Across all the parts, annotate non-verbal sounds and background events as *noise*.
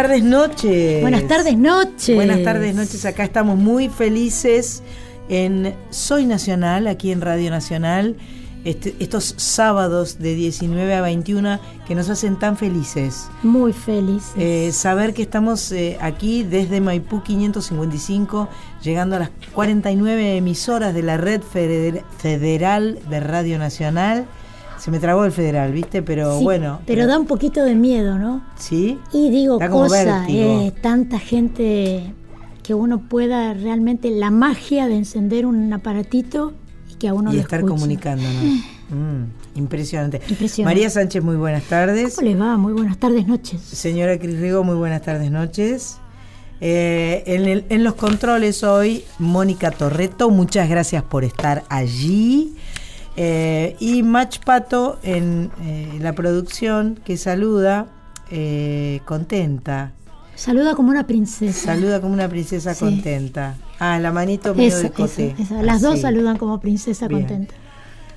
Buenas tardes, noches. Buenas tardes, noches. Buenas tardes, noches. Acá estamos muy felices en Soy Nacional, aquí en Radio Nacional. Este, estos sábados de 19 a 21 que nos hacen tan felices. Muy felices. Eh, saber que estamos eh, aquí desde Maipú 555, llegando a las 49 emisoras de la red federal de Radio Nacional. Se me trabó el federal, ¿viste? Pero bueno. Pero da un poquito de miedo, ¿no? Sí. Y digo, cosa, eh, tanta gente que uno pueda realmente la magia de encender un aparatito y que a uno y lo estar escuche. comunicándonos. Mm, impresionante. María Sánchez, muy buenas tardes. ¿Cómo les va? Muy buenas tardes, noches. Señora Cris Rigo, muy buenas tardes, noches. Eh, en, el- en los controles hoy, Mónica Torreto, muchas gracias por estar allí. Eh, y Mach Pato en eh, la producción, que saluda, eh, contenta. Saluda como una princesa. Saluda como una princesa Sí. contenta. Ah, la manito medio Esa, de coté. Las dos Así. saludan como princesa Bien. contenta.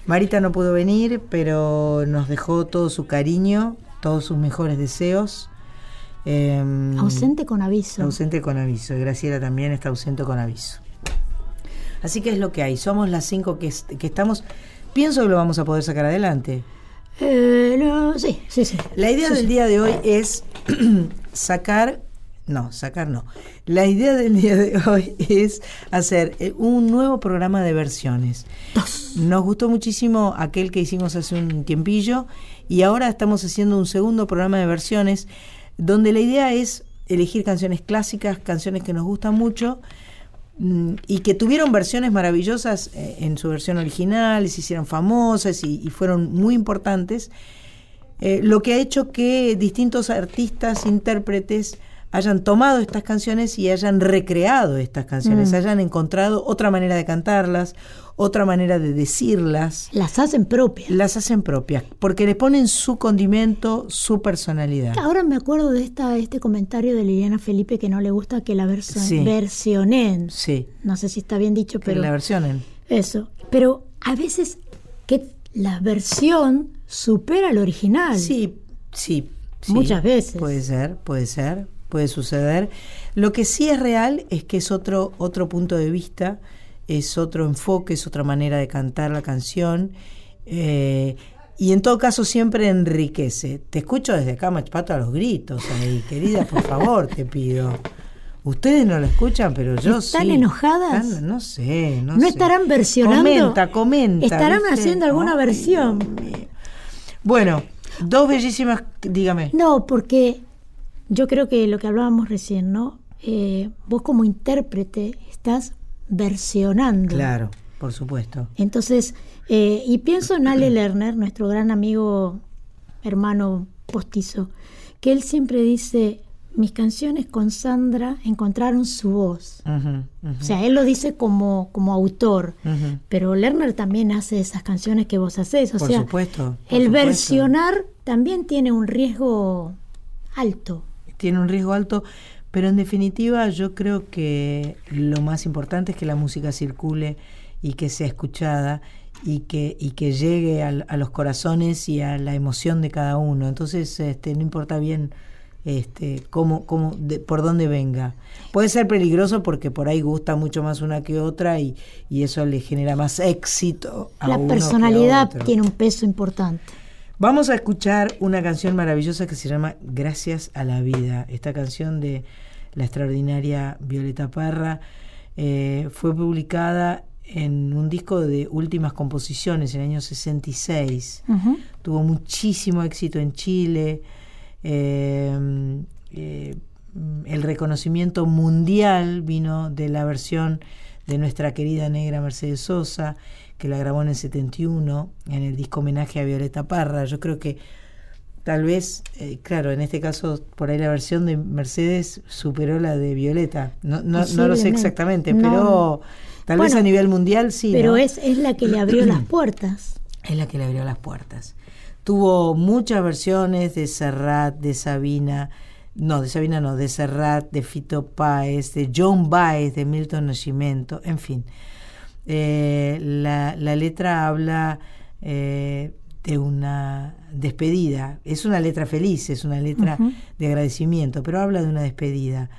Marita no pudo venir, pero nos dejó todo su cariño, todos sus mejores deseos. Em, Ausente con aviso. Ausente con aviso. Y Graciela también está ausente con aviso. Así que es lo que hay. Somos las cinco que, que estamos. Pienso que lo vamos a poder sacar adelante. Eh, no, sí, sí, sí. La idea Sí, del sí. día de hoy es *clears throat* sacar. No, sacar no. La idea del día de hoy es hacer eh, un nuevo programa de versiones. Dos. Nos gustó muchísimo aquel que hicimos hace un tiempillo y ahora estamos haciendo un segundo programa de versiones donde la idea es elegir canciones clásicas, canciones que nos gustan mucho y que tuvieron versiones maravillosas eh, en su versión original, y se hicieron famosas y, y fueron muy importantes, eh, lo que ha hecho que distintos artistas, intérpretes, hayan tomado estas canciones y hayan recreado estas canciones, Mm. hayan encontrado otra manera de cantarlas, otra manera de decirlas, Las hacen propias. las hacen propias, porque le ponen su condimento, su personalidad. Ahora me acuerdo de esta, este comentario de Liliana Felipe que no le gusta que la Sí. versionen. Sí, No sé si está bien dicho, que pero la versionen. eso. Pero a veces que la versión supera al original. Sí, sí, sí. Muchas veces. Puede ser, puede ser, puede suceder. Lo que sí es real es que es otro, otro punto de vista, es otro enfoque, es otra manera de cantar la canción. eh, y en todo caso siempre enriquece. Te escucho desde acá, Machpato, a los gritos ahí, querida, por *laughs* favor, te pido. Ustedes no lo escuchan, pero yo sí. ¿Están enojadas? Están- no sé, no, ¿No sé. estarán versionando? Comenta, comenta. ¿Estarán ¿viste? haciendo alguna versión? Bueno, dos bellísimas, dígame. No, porque yo creo que lo que hablábamos recién, ¿no? Eh, vos como intérprete estás versionando. Claro, por supuesto. Entonces, eh, y pienso en Ale Lerner, nuestro gran amigo, hermano postizo, que él siempre dice, mis canciones con Sandra encontraron su voz. O sea, él lo dice como, como autor, pero Lerner también hace esas canciones que vos hacés. O Por sea, supuesto. por el supuesto. versionar también tiene un riesgo alto. Tiene un riesgo alto, pero en definitiva yo creo que lo más importante es que la música circule y que sea escuchada y que, y que llegue a los corazones y a la emoción de cada uno. Entonces, este, no importa bien este, cómo, cómo, de- por dónde venga. Puede ser peligroso porque por ahí gusta mucho más una que otra y, y eso le genera más éxito a La uno que a personalidad otro. tiene un peso importante. Vamos a escuchar una canción maravillosa que se llama Gracias a la vida. Esta canción de la extraordinaria Violeta Parra eh, fue publicada en un disco de últimas composiciones en el año 66. Ujú. Tuvo muchísimo éxito en Chile. eh, eh, el reconocimiento mundial vino de la versión de nuestra querida negra Mercedes Sosa, que la grabó en el 71, en el disco homenaje a Violeta Parra. Yo creo que tal vez, eh, claro, en este caso, por ahí la versión de Mercedes superó la de Violeta. No, no, no lo sé exactamente, No. pero tal vez a nivel mundial sí. Pero es, es la que le abrió las puertas. *clears throat* es la que le abrió las puertas. Tuvo muchas versiones de Serrat, de Sabina, no, de Sabina no, de Serrat, de Fito Páez, de John Baez, de Milton Nascimento, en fin. Eh, la, la letra habla eh, de una despedida. Es una letra feliz, es una letra de agradecimiento, pero habla de una despedida.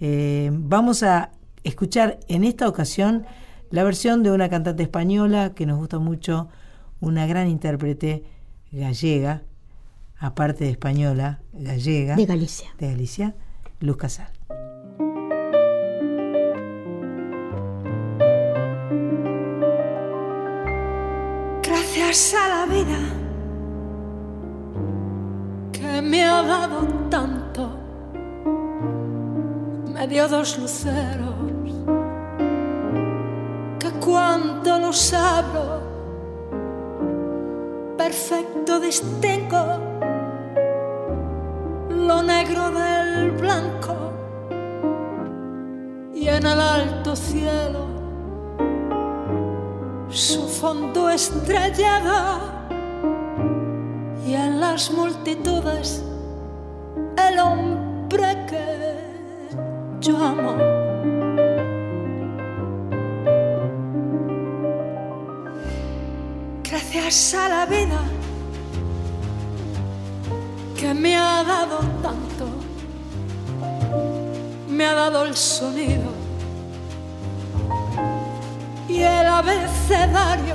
Eh, vamos a escuchar en esta ocasión la versión de una cantante española que nos gusta mucho, una gran intérprete gallega, aparte de española, gallega. De Galicia. De Galicia, Luz Casal. Gracias a la vida me ha dado tanto, me dio dos luceros que cuando los abro. Perfecto distingo lo negro del blanco. Y en el alto cielo su fondo estrellado y en las multitudes el hombre que yo amo. Gracias a la vida que me ha dado tanto, me ha dado el sonido y el abecedario,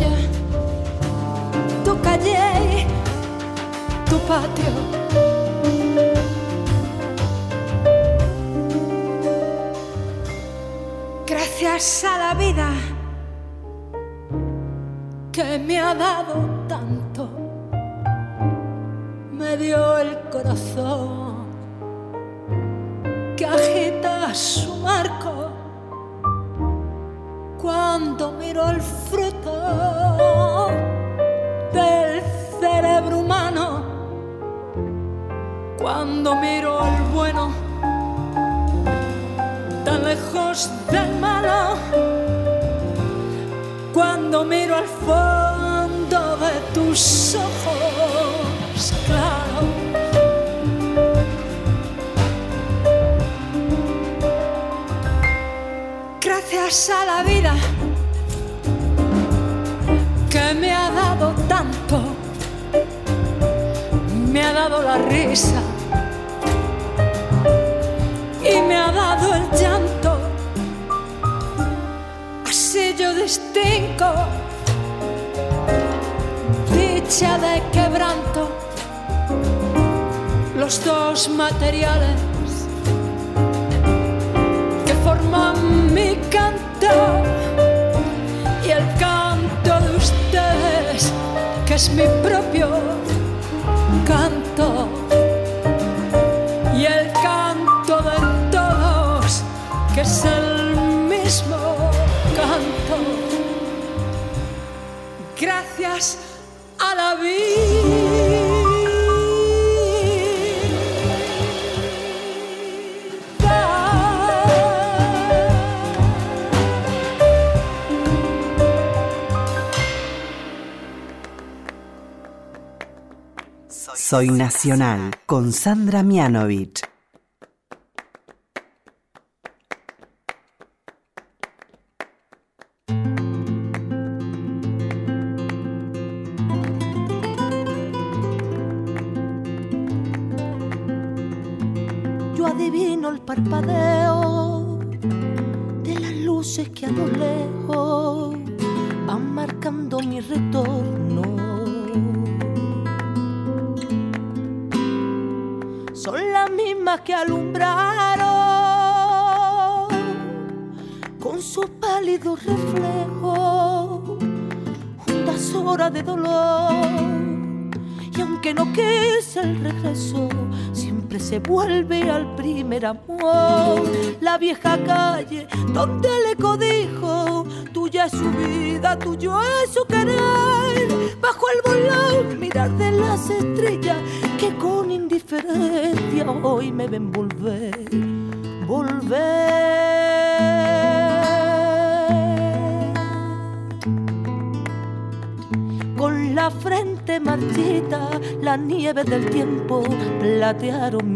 tu tu patio. Gracias a la vida que me ha dado tanto, me dio el corazón que agita su lejos del malo, cuando miro al fondo de tus ojos claros. Gracias a la vida que me ha dado tanto, me ha dado la risa y me ha dado el llanto. Dicha de quebranto, los dos materiales que forman mi canto. Y el canto de ustedes, que es mi propio canto. Soy Nacional con Sandra Mianovich.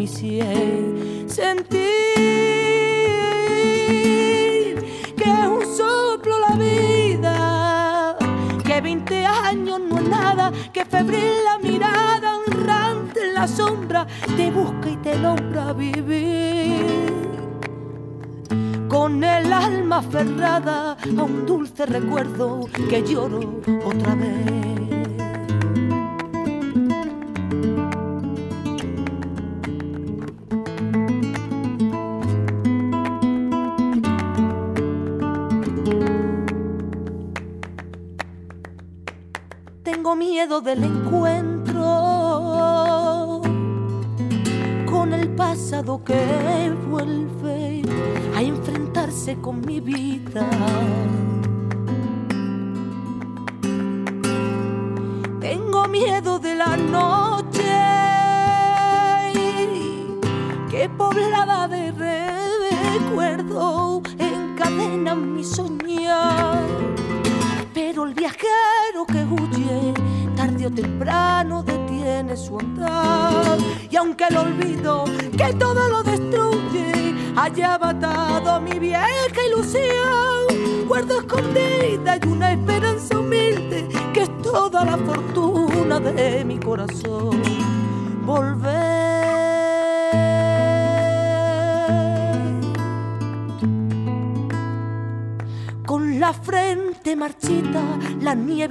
Platearon mi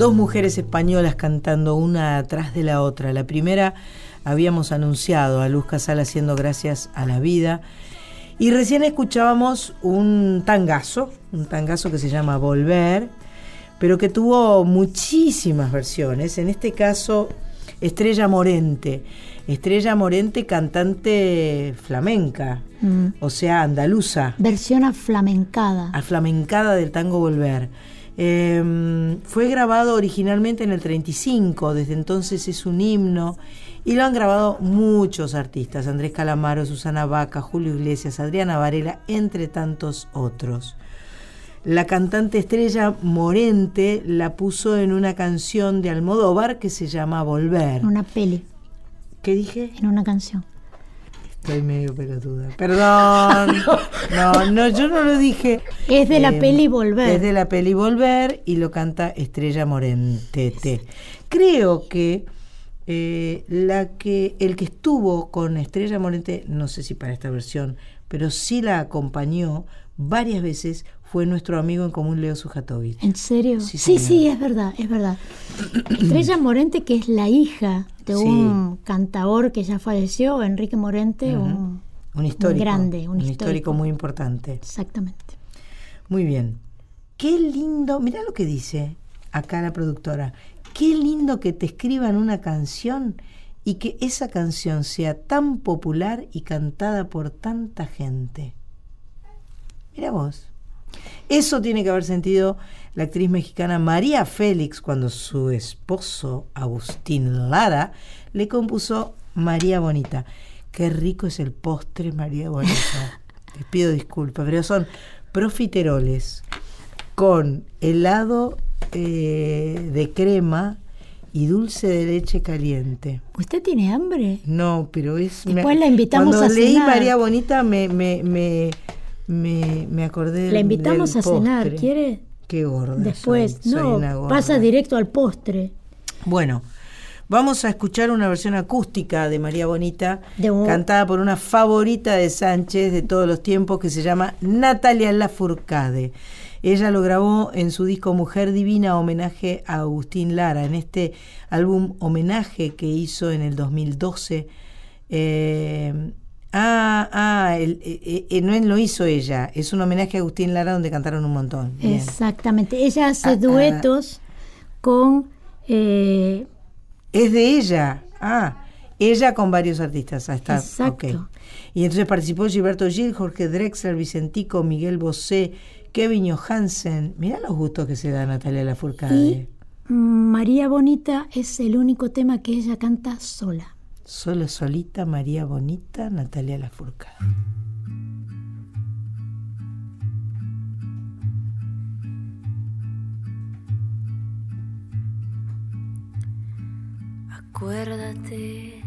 Dos mujeres españolas cantando una atrás de la otra. La primera habíamos anunciado a Luz Casal haciendo gracias a la vida. Y recién escuchábamos un tangazo, un tangazo que se llama Volver, pero que tuvo muchísimas versiones. En este caso, Estrella Morente. Estrella Morente, cantante flamenca, Mm. o sea, andaluza Versión aflamencada. aflamencada del tango Volver. Eh, fue grabado originalmente en el 35, desde entonces es un himno y lo han grabado muchos artistas, Andrés Calamaro, Susana Vaca, Julio Iglesias, Adriana Varela, entre tantos otros. La cantante estrella Morente la puso en una canción de Almodóvar que se llama Volver. En una peli, ¿Qué dije? en una canción. Estoy medio pelotuda. Perdón. *laughs* No, no, yo no lo dije. Es de la Eh, peli Volver. Es de la peli Volver y lo canta Estrella Morentete. Creo que eh, la que el que estuvo con Estrella Morente, no sé si para esta versión, pero sí la acompañó varias veces fue nuestro amigo en común Leo Sujatovich. ¿En serio? Sí, Sí, es verdad, es verdad. *clears throat* Estrella Morente, que es la hija de Sí. un cantador que ya falleció, Enrique Morente, un, Un histórico. grande, un histórico. histórico. muy importante. Exactamente. Muy bien. Qué lindo, mirá lo que dice acá la productora. Qué lindo que te escriban una canción y que esa canción sea tan popular y cantada por tanta gente. Mira vos. Eso tiene que haber sentido la actriz mexicana María Félix cuando su esposo Agustín Lara le compuso María Bonita. Qué rico es el postre María Bonita. *laughs* Les pido disculpas, pero son profiteroles con helado eh, de crema y dulce de leche caliente. ¿Usted tiene hambre? No, pero es... Después la invitamos cuando a leí cenar. María Bonita me, me, me, me, me acordé La invitamos del a cenar. ¿quiere? Qué gorda Después, soy, soy no, una gorda. pasa directo al postre. Bueno, vamos a escuchar una versión acústica de María Bonita, De un- cantada por una favorita de Sánchez de todos los tiempos que se llama Natalia Lafourcade. Ella lo grabó en su disco Mujer Divina, homenaje a Agustín Lara, en este álbum homenaje que hizo en el 2012. Eh, ah, ah, el- eh, eh, no lo hizo ella, es un homenaje a Agustín Lara donde cantaron un montón. Bien. Exactamente. Ella hace Ah, ah. duetos con eh, Es de ella. Ah, ella con varios artistas. Ah, está. Exacto. Y entonces participó Gilberto Gil, Jorge Drexler, Vicentico, Miguel Bosé, Kevin Johansen. Mirá los gustos que se da Natalia Lafourcade. y mm, María Bonita es el único tema que ella canta sola. Solo solita, María Bonita, Natalia Lafourcade. Acuérdate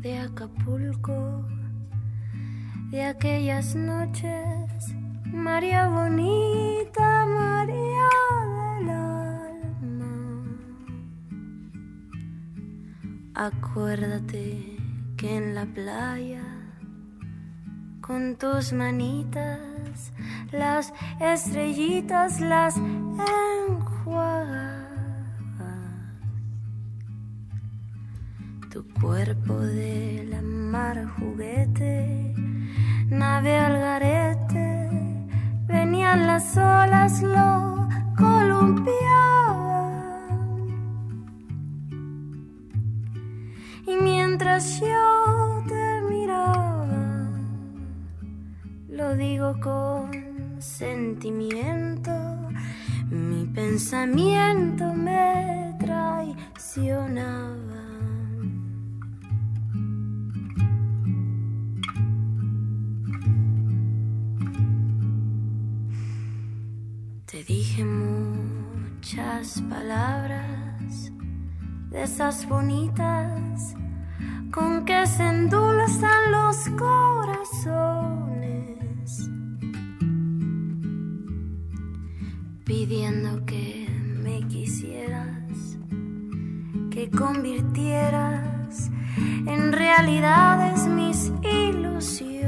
de Acapulco, de aquellas noches, María bonita, María Acuérdate que en la playa, con tus manitas, las estrellitas las enjuagas. Tu cuerpo de la mar juguete, nave al garete, venían las olas, lo columpiaban. Y mientras yo te miraba, lo digo con sentimiento, mi pensamiento me traicionaba. Te dije muchas palabras de esas bonitas con que se endulzan los corazones, pidiendo que me quisieras, que convirtieras en realidades mis ilusiones.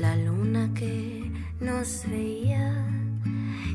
La luna que nos veía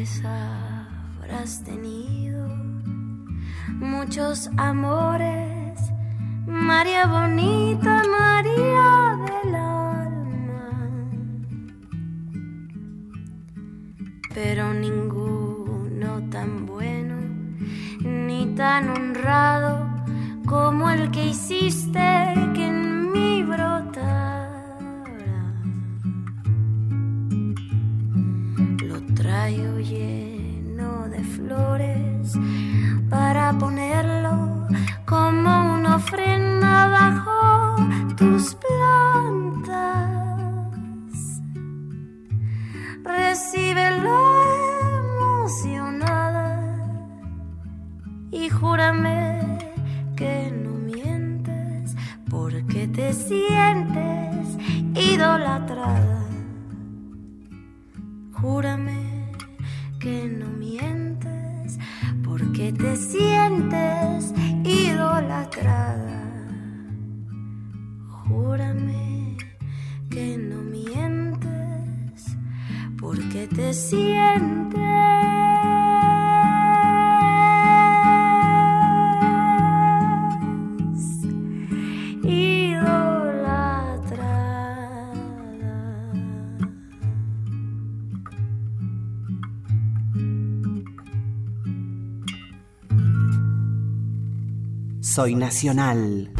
Habrás tenido, muchos amores, María bonita, María del alma, pero ninguno tan bueno ni tan honrado como el que hiciste Lo traigo lleno de flores para ponerlo Soy Nacional.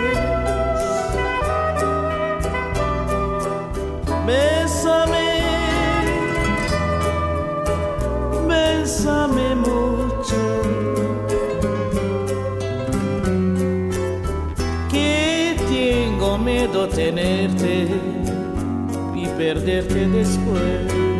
bésame mucho. Que tengo miedo tenerte y perderte después.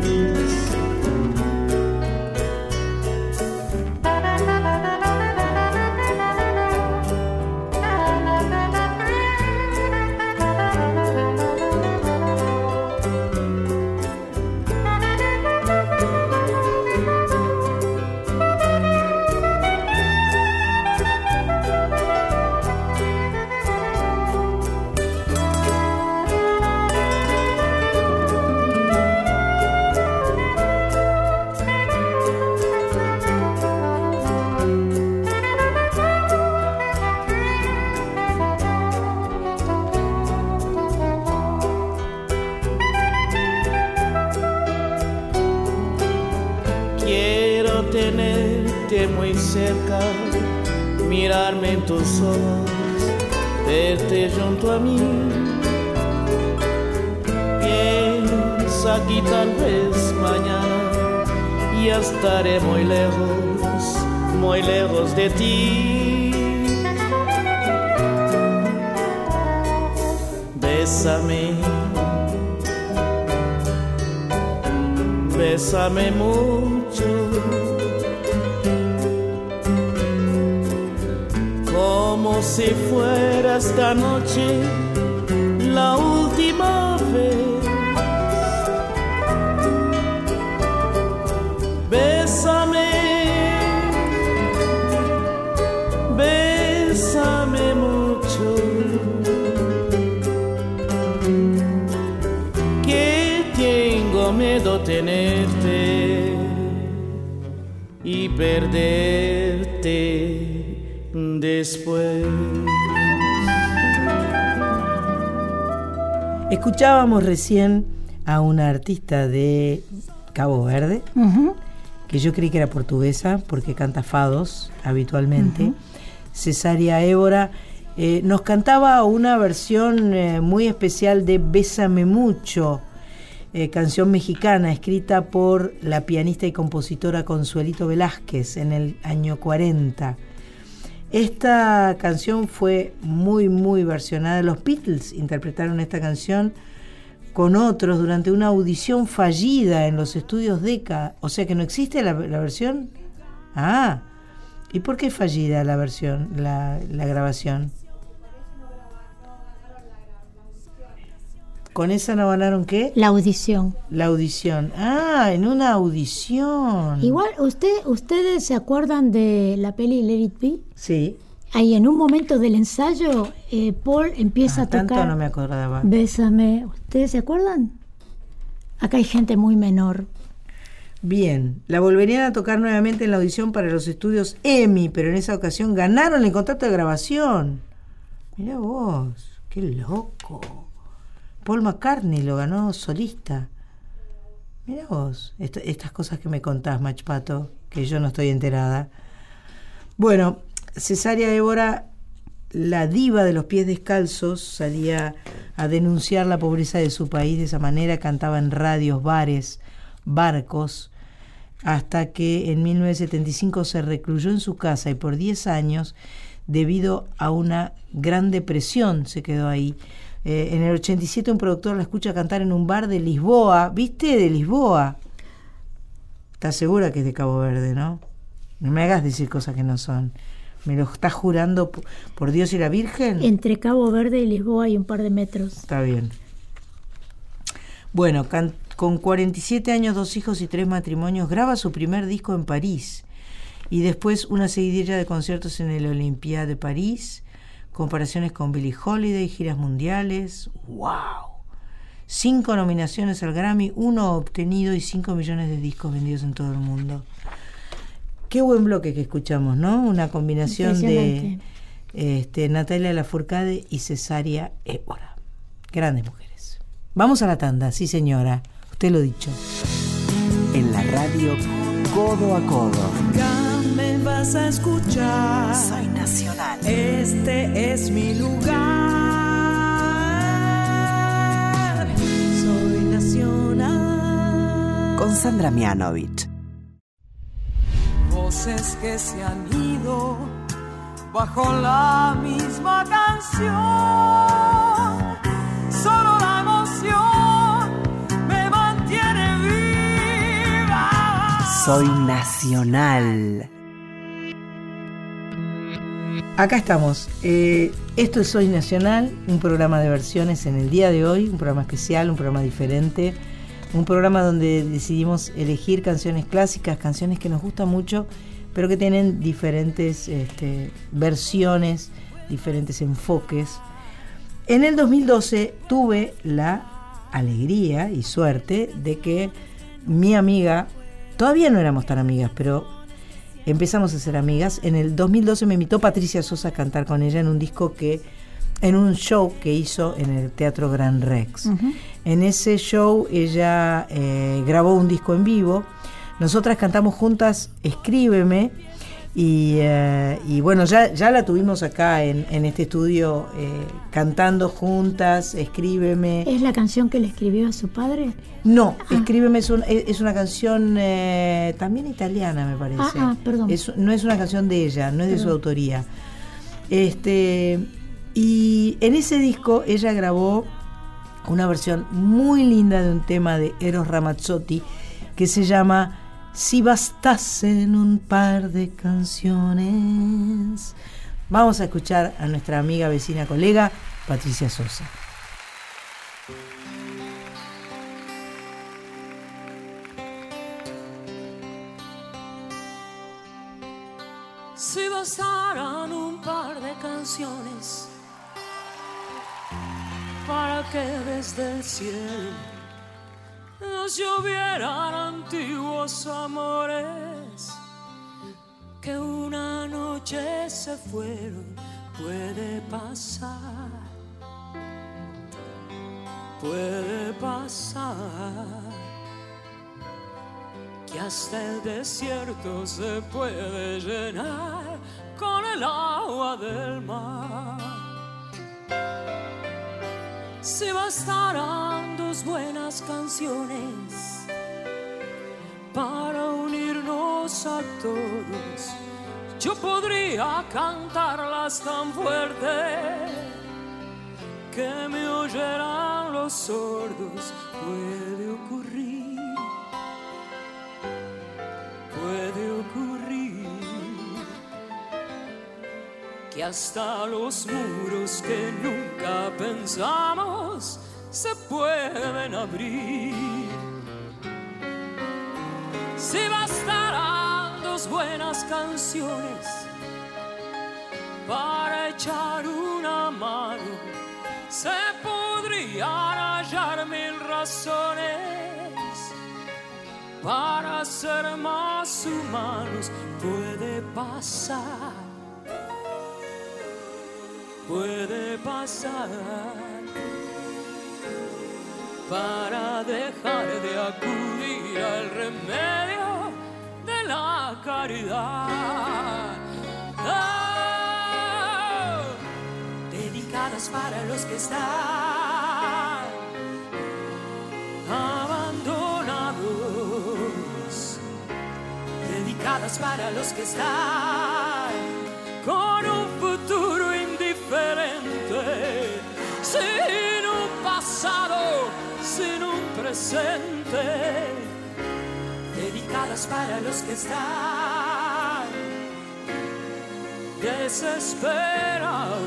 Mucho. Como si fuera esta noche Escuchábamos recién a una artista de Cabo Verde, que yo creí que era portuguesa porque canta fados habitualmente. Uh -huh. Cesaria Évora eh, nos cantaba una versión eh, muy especial de Bésame mucho. Eh, canción mexicana escrita por la pianista y compositora Consuelito Velázquez en el año 40. Esta canción fue muy, muy versionada. Los Beatles interpretaron esta canción con otros durante una audición fallida en los estudios DECA. O sea que no existe la, versión. Ah, ¿y por qué fallida la versión, la, la grabación? ¿Con esa no ganaron qué? La audición. La audición. Ah, en una audición. Igual, usted, ¿ustedes se acuerdan de la peli Let It Be? Sí. Ahí en un momento del ensayo, eh, Paul empieza Ah, a tocar. tanto no me acordaba. Bésame. ¿Ustedes se acuerdan? Acá hay gente muy menor. Bien, la volverían a tocar nuevamente en la audición para los estudios EMI, pero en esa ocasión ganaron el contrato de grabación. Mira vos, qué loco. Paul McCartney lo ganó solista. Mira vos, est- estas cosas que me contás, Machpato, que yo no estoy enterada. Bueno, Cesárea Évora, la diva de los pies descalzos, salía a denunciar la pobreza de su país de esa manera, cantaba en radios, bares, barcos, hasta que en 1975 se recluyó en su casa y por 10 años, debido a una gran depresión, se quedó ahí. Eh, en el 87 un productor la escucha cantar en un bar de Lisboa, ¿viste? De Lisboa. ¿Estás segura que es de Cabo Verde, no? No me hagas decir cosas que no son. ¿Me lo estás jurando por, Dios y la Virgen? Entre Cabo Verde y Lisboa hay un par de metros. Está bien. Bueno, can- con 47 años, dos hijos y tres matrimonios, graba su primer disco en París y después una seguidilla de conciertos en el Olympia de París, comparaciones con Billie Holiday, giras mundiales. ¡Wow! Cinco nominaciones al Grammy, uno obtenido y cinco millones de discos vendidos en todo el mundo. Qué buen bloque que escuchamos, ¿no? Una combinación de este, Natalia Lafourcade y Cesaria Évora. Grandes mujeres. Vamos a la tanda, sí señora. Usted lo dicho. En la radio Codo a Codo. Vas a escuchar. Soy nacional. Este es mi lugar. Soy nacional. Con Sandra Mianovich. Voces que se han ido bajo la misma canción. Solo la emoción me mantiene viva. Soy nacional. Acá estamos. Eh, esto es Soy Nacional, un programa de versiones en el día de hoy, un programa especial, un programa diferente, un programa donde decidimos elegir canciones clásicas, canciones que nos gustan mucho, pero que tienen diferentes este, versiones, diferentes enfoques. En el 2012 tuve la alegría y suerte de que mi amiga, todavía no éramos tan amigas, pero empezamos a ser amigas. En el 2012 me invitó Patricia Sosa a cantar con ella en un disco que, en un show que hizo en el Teatro Gran Rex. En ese show ella eh, grabó un disco en vivo. Nosotras cantamos juntas Escríbeme. Y, eh, y bueno, ya, ya la tuvimos acá en, en este estudio eh, cantando juntas, Escríbeme. ¿Es la canción que le escribió a su padre? No, Escríbeme es, un- es es una canción eh, también italiana, me parece. Ah, ah, perdón. Es- no es una canción de ella, no es de su autoría. Este, y en ese disco ella grabó una versión muy linda de un tema de Eros Ramazzotti que se llama Si bastasen un par de canciones. Vamos a escuchar a nuestra amiga, vecina, colega, Patricia Sosa. Si bastaran un par de canciones para que desde el cielo nos llovieran antiguos amores que una noche se fueron, puede pasar, puede pasar que hasta el desierto se puede llenar con el agua del mar. Si bastarán dos buenas canciones para unirnos a todos, yo podría cantarlas tan fuerte que me oyeran los sordos. Puede ocurrir, puede ocurrir que hasta los muros que nunca pensamos se pueden abrir. Si bastarán dos buenas canciones para echar una mano, se podrían hallar mil razones para ser más humanos. Puede pasar, puede pasar para dejar de acudir al remedio de la caridad. Oh, dedicadas para los que están abandonados, dedicadas para los que están presente, dedicadas para los que están desesperados,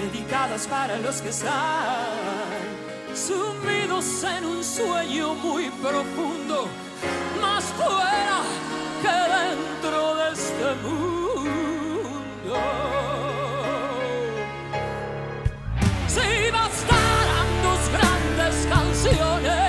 dedicadas para los que están sumidos en un sueño muy profundo, más fuera que dentro de este mundo. Canciones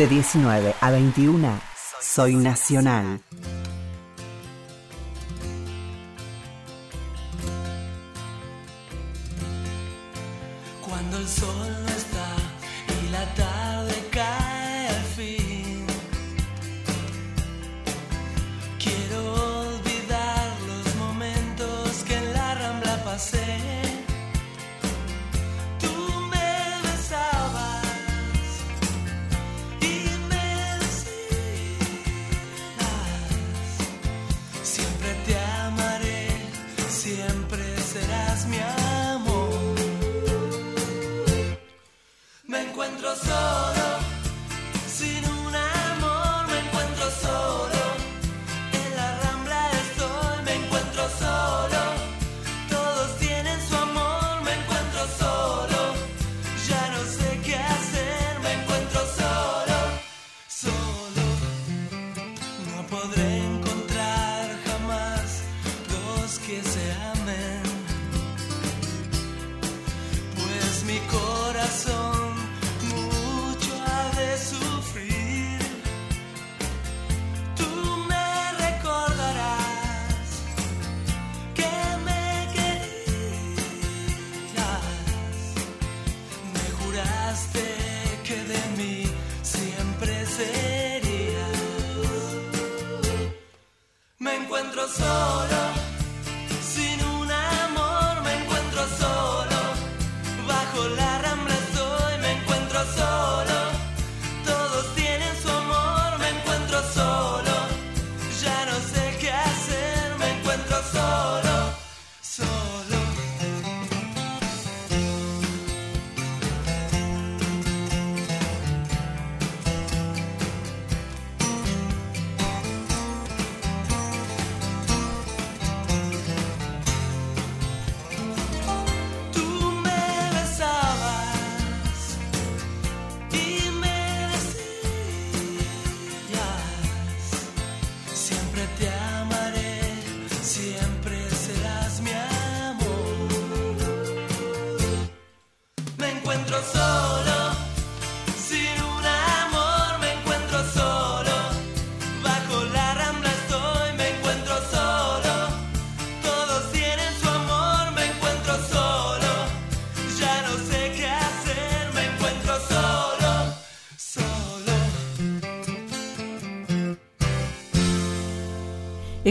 De 19 a 21, Soy Nacional.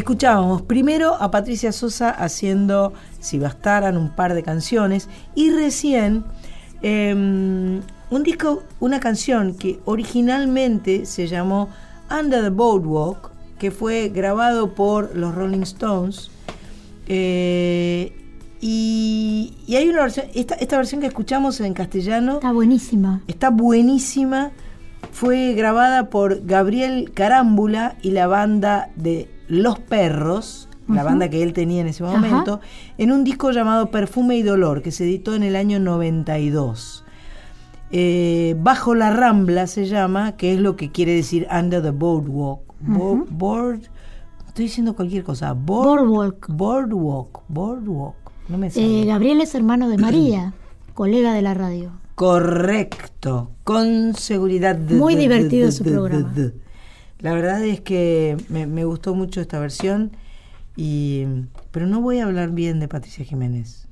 Escuchábamos primero a Patricia Sosa haciendo Si bastaran un par de canciones y recién eh, un disco, una canción que originalmente se llamó Under the Boardwalk, que fue grabado por los Rolling Stones. eh, y, y hay una versión, esta, esta versión que escuchamos en castellano Está buenísima. Está buenísima. Fue grabada por Gabriel Carámbula y la banda de Los Perros, la banda que él tenía en ese Ajá. momento, en un disco llamado Perfume y Dolor, que se editó en el año 92. Eh, Bajo la Rambla se llama, que es lo que quiere decir Under the Boardwalk. Board, estoy diciendo cualquier cosa. Board- Boardwalk. Boardwalk. Boardwalk. No me sale. Eh, Gabriel es hermano de María, *clears throat* colega de la radio. Correcto, con seguridad. de- Muy divertido su programa. La verdad es que me, me gustó mucho esta versión, y, pero no voy a hablar bien de Patricia Jiménez.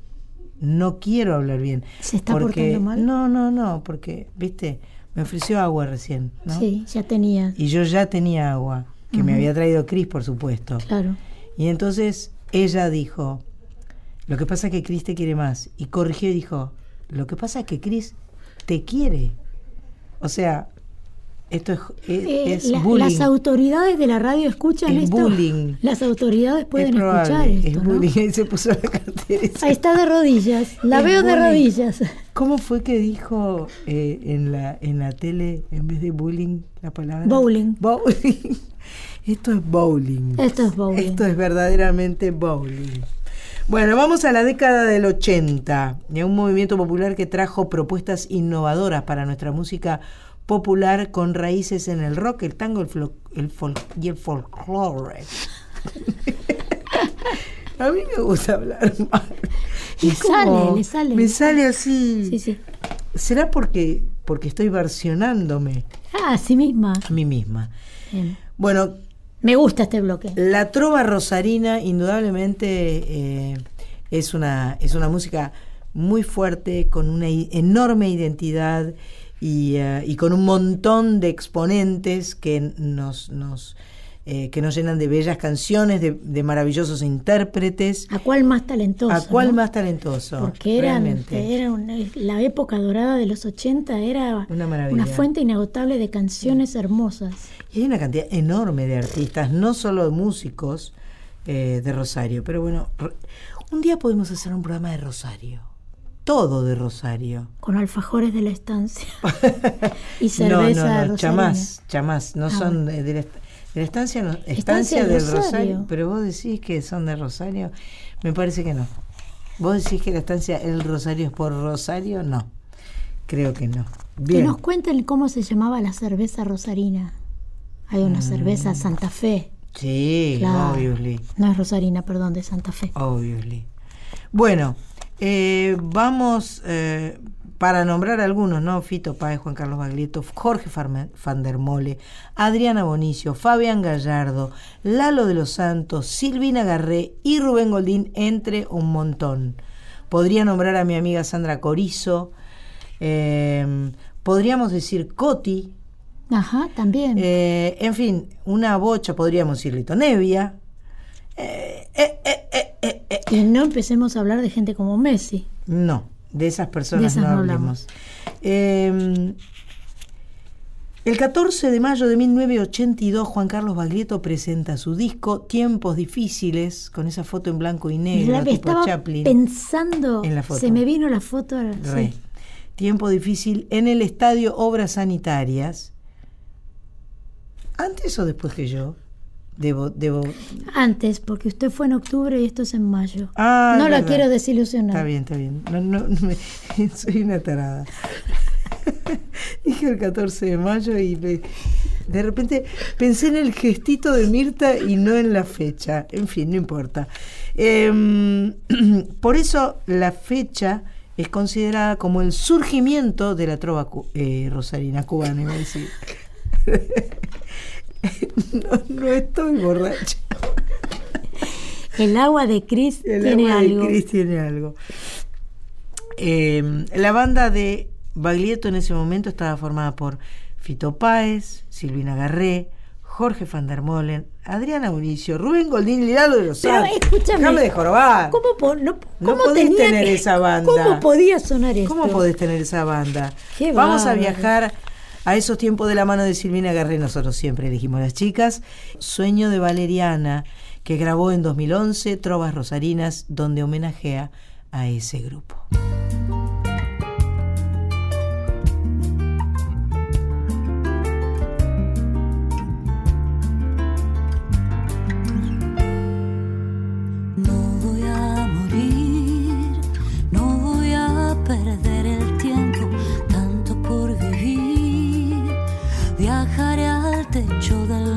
No quiero hablar bien. ¿Se está porque, portando mal? No, no, no, porque, viste, me ofreció agua recién, ¿no? Sí, ya tenía. Y yo ya tenía agua, que me había traído Cris, por supuesto. Claro. Y entonces ella dijo, lo que pasa es que Cris te quiere más. Y corrigió y dijo, lo que pasa es que Cris te quiere. O sea, esto es, es, Eh, es la- bullying. las autoridades de la radio escuchan Es esto. bullying. Las autoridades pueden es probable, escuchar esto. es ¿no? bullying. *laughs* Ahí se puso la cartera. Ahí está de rodillas. La veo de rodillas. ¿Cómo fue que dijo eh, en, la, en la tele, en vez de bullying, la palabra? Bowling. Bowling. *laughs* Esto es bowling. Esto es bowling. Esto es verdaderamente bowling. Bueno, vamos a la década del 80 y a un movimiento popular que trajo propuestas innovadoras para nuestra música popular con raíces en el rock, el tango el el y el folclore. *laughs* a mí me gusta hablar mal. Le como- sale, le sale. Me sale así. Sí, sí. ¿Será porque, porque estoy versionándome? Ah, a sí misma. a mí misma. Bien. Bueno, Me gusta este bloque. La trova rosarina, indudablemente, eh, es, una, es una música muy fuerte, con una enorme identidad y, eh, y con un montón de exponentes que nos, nos, eh, que nos llenan de bellas canciones, de, de maravillosos intérpretes. ¿A cuál más talentoso? ¿A cuál no? más talentoso? Porque eran, era una- la época dorada de los 80 era Una maravilla. fuente inagotable de canciones hermosas. Y hay una cantidad enorme de artistas, no solo de músicos eh, de Rosario, pero bueno, un día podemos hacer un programa de Rosario. Todo de Rosario. Con alfajores de la estancia. *laughs* y No, cerveza no, no, rosarina. chamás, chamás, no Ah, son de, de la, est- de la estancia, no, estancia, Estancia del Rosario. Rosario. pero vos decís que son de Rosario, me parece que no. Vos decís que la estancia El Rosario es por Rosario, no, creo que no. Que Bien, nos cuenten cómo se llamaba la cerveza rosarina. Hay una cerveza Santa Fe. sí, Claro. obviously. No es rosarina, perdón, de Santa Fe. Obviously. Bueno, eh, vamos eh, para nombrar algunos, ¿no? Fito Páez, Juan Carlos Baglietto, Jorge Van der Mole, Adriana Bonicio, Fabián Gallardo, Lalo de los Santos, Silvina Garré y Rubén Goldín, entre un montón. Podría nombrar a mi amiga Sandra Corizo, eh, podríamos decir Coti, Ajá, también. en fin, una bocha, podríamos decir Lito Nevia. Eh, eh, eh, y no empecemos a hablar de gente como Messi. No, de esas personas De esas no hablemos. Eh, el 14 de mayo de 1982, Juan Carlos Baglietto presenta su disco Tiempos Difíciles, con esa foto en blanco y negro, La- tipo estaba Chaplin. pensando, en la foto. se me vino la foto. Re. sí. Tiempo difícil en el estadio Obras Sanitarias. ¿Antes o después que yo? Debo, debo. Antes, porque usted fue en octubre y esto es en mayo. Ah, no la quiero desilusionar. Está bien, está bien. No, no, no me- *laughs* soy una tarada. *laughs* Dije el 14 de mayo y me- de repente pensé en el gestito de Mirta y no en la fecha. En fin, no importa. Em, *clears throat* por eso la fecha es considerada como el surgimiento de la trova cu- eh, rosarina cubana, iba a decir. *laughs* *laughs* no, no estoy borracha. El agua de Cris El tiene agua de algo. Cris tiene algo. Eh, la banda de Baglietto en ese momento estaba formada por Fito Páez, Silvina Garré, Jorge van der Molen, Adriana Mauricio, Rubén Goldín y Lalo de los Santos. escúchame. Déjame de jorobar. ¿Cómo, po- no, No cómo podés tener que- esa banda. ¿Cómo podía sonar esto? ¿Cómo podés tener esa banda? Qué Vamos a viajar a esos tiempos de la mano de Silvina Garré. Nosotros siempre elegimos las chicas. Sueño de Valeriana, que grabó en 2011 Trovas Rosarinas, donde homenajea a ese grupo. Al techo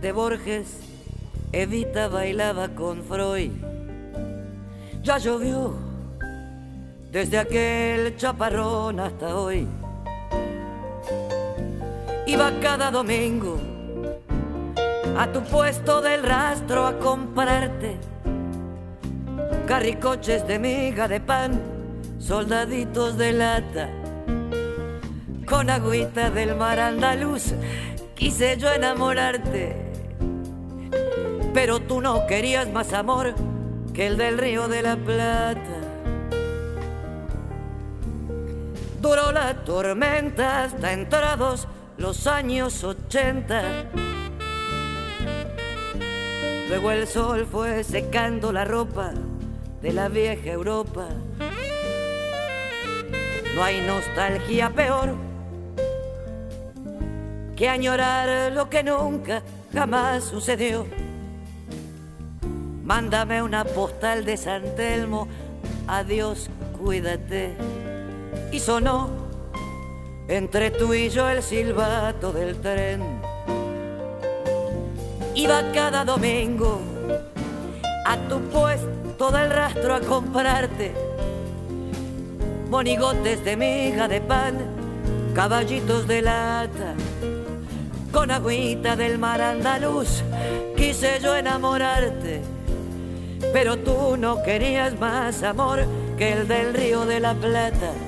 de Borges, Evita bailaba con Freud. Ya llovió desde aquel chaparrón hasta hoy. Iba cada domingo a tu puesto del rastro a comprarte carricoches de miga de pan, soldaditos de lata, con agüita del mar andaluz. Quise yo enamorarte, pero tú no querías más amor que el del río de la Plata. Duró la tormenta hasta entrados los años ochenta. Luego el sol fue secando la ropa de la vieja Europa. No hay nostalgia peor que añorar lo que nunca jamás sucedió. Mándame una postal de San Telmo, adiós, cuídate. Y sonó entre tú y yo el silbato del tren. Iba cada domingo a tu puesto del rastro a comprarte monigotes de miga de pan, caballitos de lata, con agüita del mar andaluz. Quise yo enamorarte, pero tú no querías más amor que el del río de la Plata.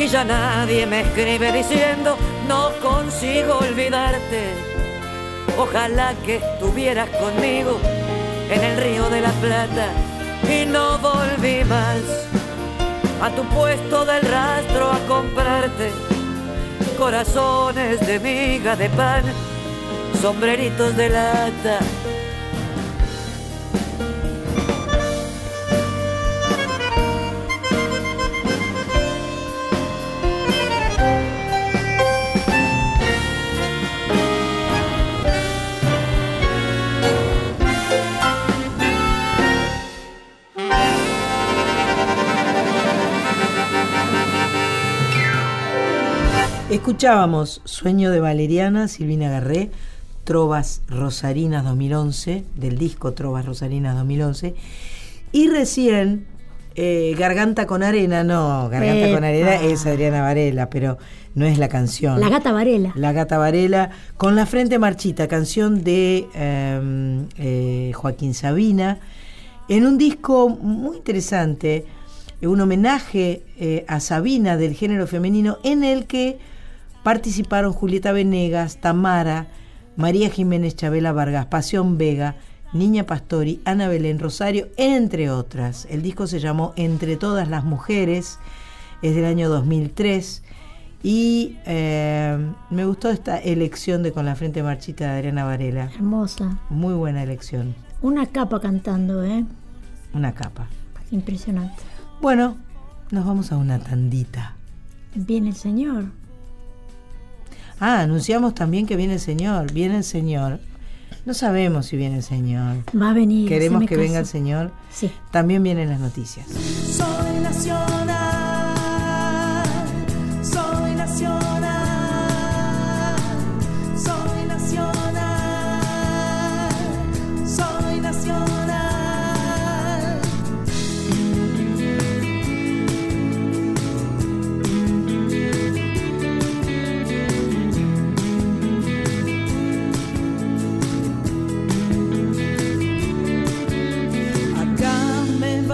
Y ya nadie me escribe diciendo, no consigo olvidarte. Ojalá que estuvieras conmigo en el río de la Plata y no volví más a tu puesto del rastro a comprarte corazones de miga de pan, sombreritos de lata. Escuchábamos Sueño de Valeriana, Silvina Garré, Trovas Rosarinas 2011, del disco Trovas Rosarinas 2011, y recién eh, Garganta con Arena, no, Garganta con. Arena es Adriana Varela, pero no es la canción. La gata Varela. La Gata Varela, con la frente marchita, canción de eh, eh, Joaquín Sabina, en un disco muy interesante, un homenaje eh, a Sabina del género femenino, en el que participaron Julieta Venegas, Tamara, María Jiménez Chabela Vargas, Pasión Vega, Niña Pastori, Ana Belén Rosario, entre otras. El disco se llamó Entre todas las mujeres, es del año 2003 y eh, me gustó esta elección de Con la frente marchita de Adriana Varela. Hermosa. Muy buena elección, Una capa cantando, ¿eh? una capa. Impresionante. Bueno, nos vamos a una tandita. Viene el señor. Ah, anunciamos también que viene el señor, viene el señor. No sabemos si viene el señor. Va a venir. Queremos que venga el señor. Sí. También vienen las noticias. Soy nacional,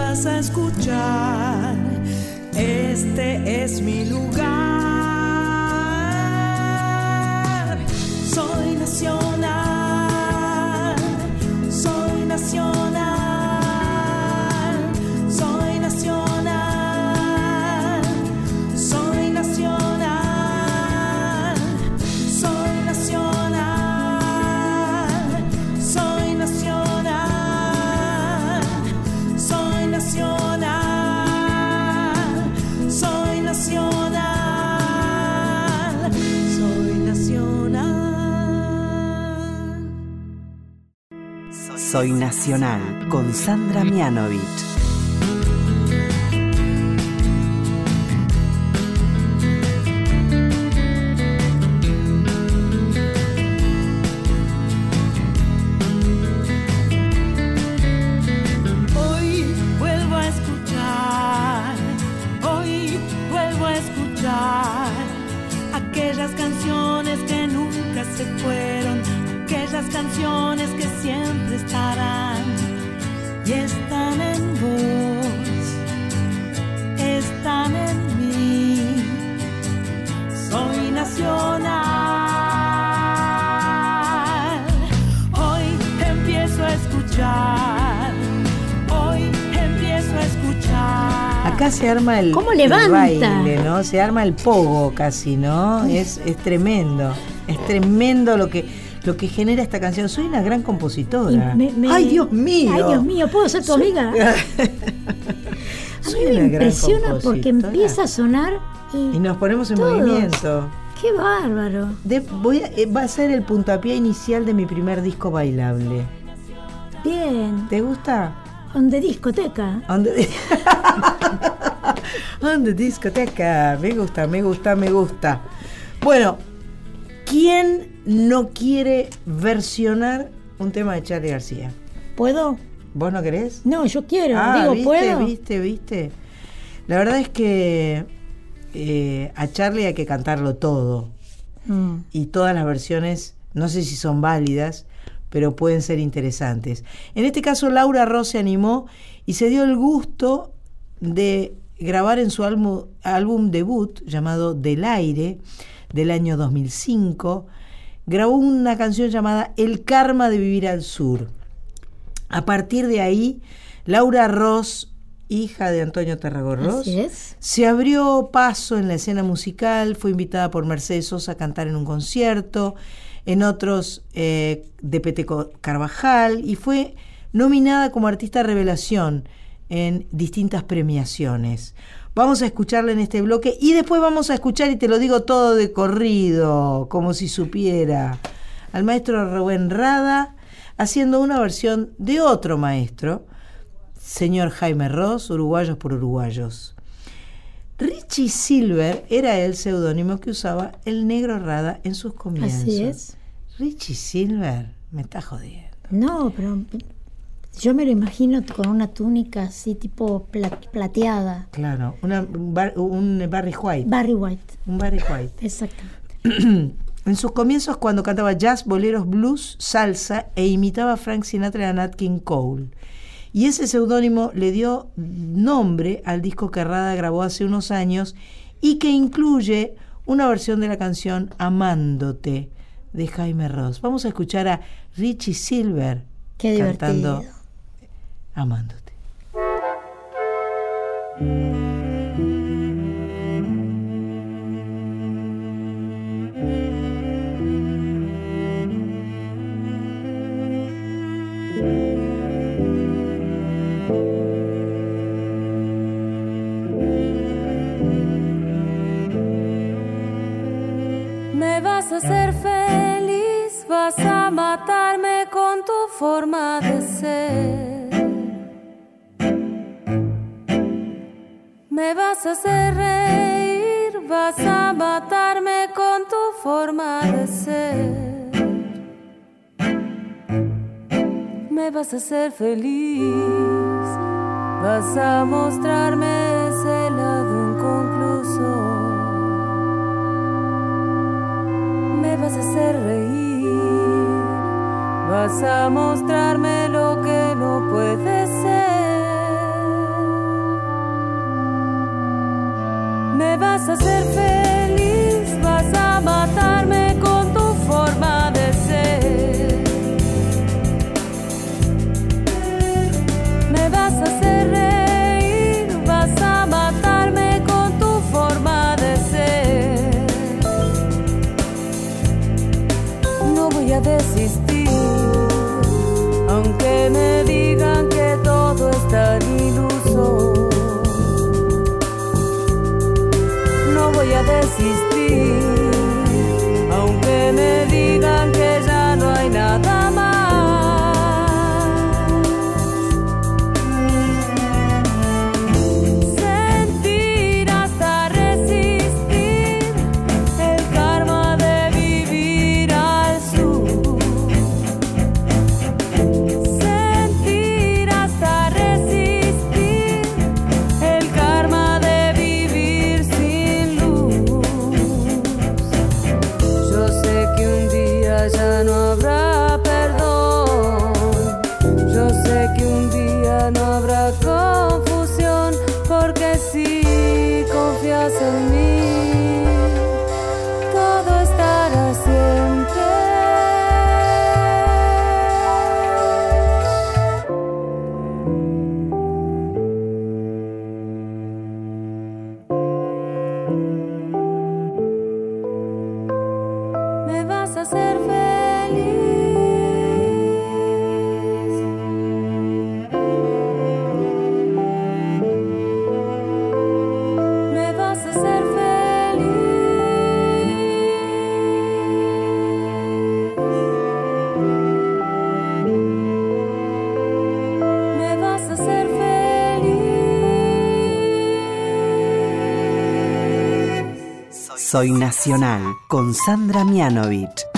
vas a escuchar, este es mi lugar. Soy nacional, Soy Nacional con Sandra Mianovich. Arma el, ¿Cómo el levanta? baile, ¿no? Se arma el pogo casi, ¿no? Es, es tremendo. Es tremendo lo que, lo que genera esta canción. Soy una gran compositora. Y me- me- ¡Ay, Dios mío! Ay, Dios mío, ¿puedo ser tu amiga? *laughs* A Soy mí me impresiona porque empieza a sonar y, Y nos ponemos en Todos. movimiento. qué bárbaro. De- voy a- eh, va a ser el puntapié inicial de mi primer disco bailable. Bien. ¿Te gusta? Donde discoteca. On the, *laughs* On the discoteca. Me gusta, me gusta, me gusta. Bueno, ¿quién no quiere versionar un tema de Charlie García? ¿Puedo? ¿Vos no querés? No, yo quiero. Ah, Digo, viste, ¿puedo? viste, viste. La verdad es que eh, a Charlie hay que cantarlo todo. Mm. y todas las versiones, no sé si son válidas, pero pueden ser interesantes. En este caso, Laura Ross se animó y se dio el gusto de grabar en su álbum, álbum debut llamado Del Aire del año 2005, grabó una canción llamada El Karma de Vivir al Sur. A partir de ahí, Laura Ross, hija de Antonio Tarragorros, se abrió paso en la escena musical, fue invitada por Mercedes Sosa a cantar en un concierto, en otros eh, de Peteco Carvajal y fue nominada como artista revelación en distintas premiaciones. Vamos a escucharla en este bloque y después vamos a escuchar, y te lo digo todo de corrido, como si supiera, al maestro Rubén Rada haciendo una versión de otro maestro, señor Jaime Ross, Uruguayos por Uruguayos. Richie Silver era el seudónimo que usaba el negro Rada en sus comienzos. Así es. Richie Silver, me está jodiendo. No, pero yo me lo imagino con una túnica así tipo pla- plateada. Claro, una- un, bar- un Barry White. Barry White, un Barry White. *laughs* exactamente. en sus comienzos cuando cantaba jazz, boleros, blues, salsa e imitaba a Frank Sinatra y a Nat King Cole. Y ese seudónimo le dio nombre al disco que Rada grabó hace unos años y que incluye una versión de la canción Amándote de Jaime Ross. Vamos a escuchar a Richie Silver Qué cantando divertido. Amándote. Me vas a hacer feliz, vas a matarme con tu forma de ser. Me vas a hacer reír, vas a matarme con tu forma de ser. Me vas a hacer feliz, vas a mostrarme ese lado inconcluso. Me vas a hacer reír, vas a mostrarme lo que no puede ser. Me vas a hacer feliz, vas a matarme con Soy Nacional con Sandra Mianovich.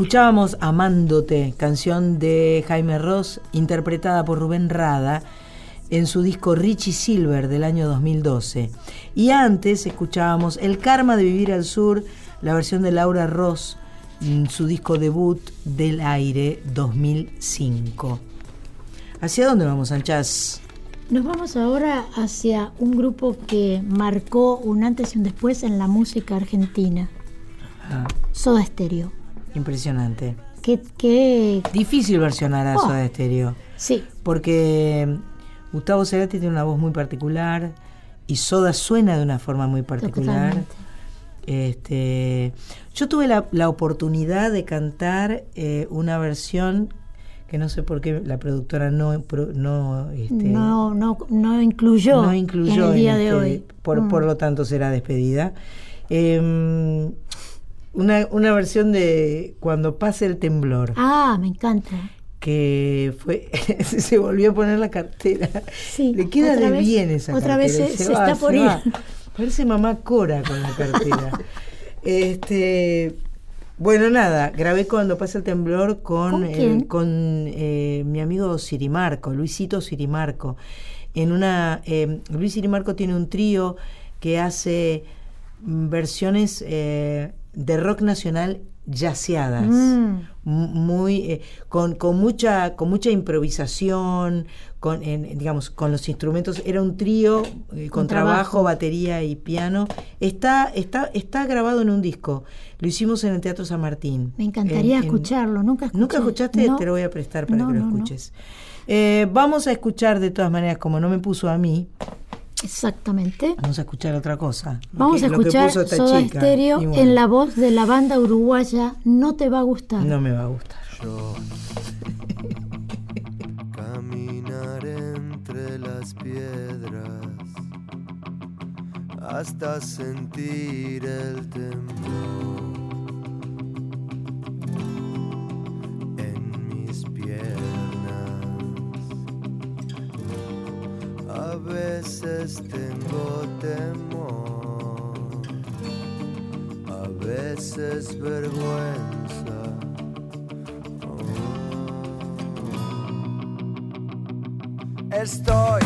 Escuchábamos Amándote, canción de Jaime Ross, interpretada por Rubén Rada en su disco Richie Silver del año 2012. Y antes escuchábamos El Karma de Vivir al Sur, la versión de Laura Ross, en su disco debut del aire 2005. ¿Hacia dónde vamos, Anchas? Nos vamos ahora hacia un grupo que marcó un antes y un después en la música argentina, Ah, Soda Stereo. Impresionante. ¿Qué, qué... Difícil versionar a Oh. Soda Stereo. Sí, Porque Gustavo Cerati tiene una voz muy particular y Soda suena de una forma muy particular. Totalmente. Este, yo tuve la, la oportunidad de cantar eh, una versión que no sé por qué la productora no, este, no, no, no incluyó, no incluyó en el día en de este- hoy. Por, Mm. por lo tanto será despedida. Em, una, una versión de Cuando pase el temblor, Ah, me encanta. que fue *laughs* se volvió a poner la cartera. Sí, Le queda otra de vez- bien esa otra vez cartera, se- se va, está por va. ir. Parece mamá Cora con la cartera. *laughs* este bueno, nada, grabé cuando pasa el temblor con, con eh, mi amigo Sirimarco, Luisito Sirimarco. En una eh, Luis Sirimarco tiene un trío que hace mm, versiones eh, de rock nacional yaceadas Mm. mu- muy eh, con, con mucha con mucha improvisación con en- digamos con los instrumentos era un trío eh, con, Con trabajo, trabajo. batería y piano está está está grabado en un disco lo hicimos en el Teatro San Martín Me encantaría En- en- escucharlo. Nunca escuché. nunca escuchaste No. te lo voy a prestar para No, que lo no. escuches Eh, vamos a escuchar de todas maneras como no me puso a mí Exactamente. Vamos a escuchar otra cosa. Vamos a escuchar Soda chica, bueno. en la voz de la banda uruguaya No te va a gustar. No me va a gustar. Yo *laughs* caminar entre las piedras hasta sentir el temblor en mis pies. a veces tengo temor, a veces vergüenza. Oh. Estoy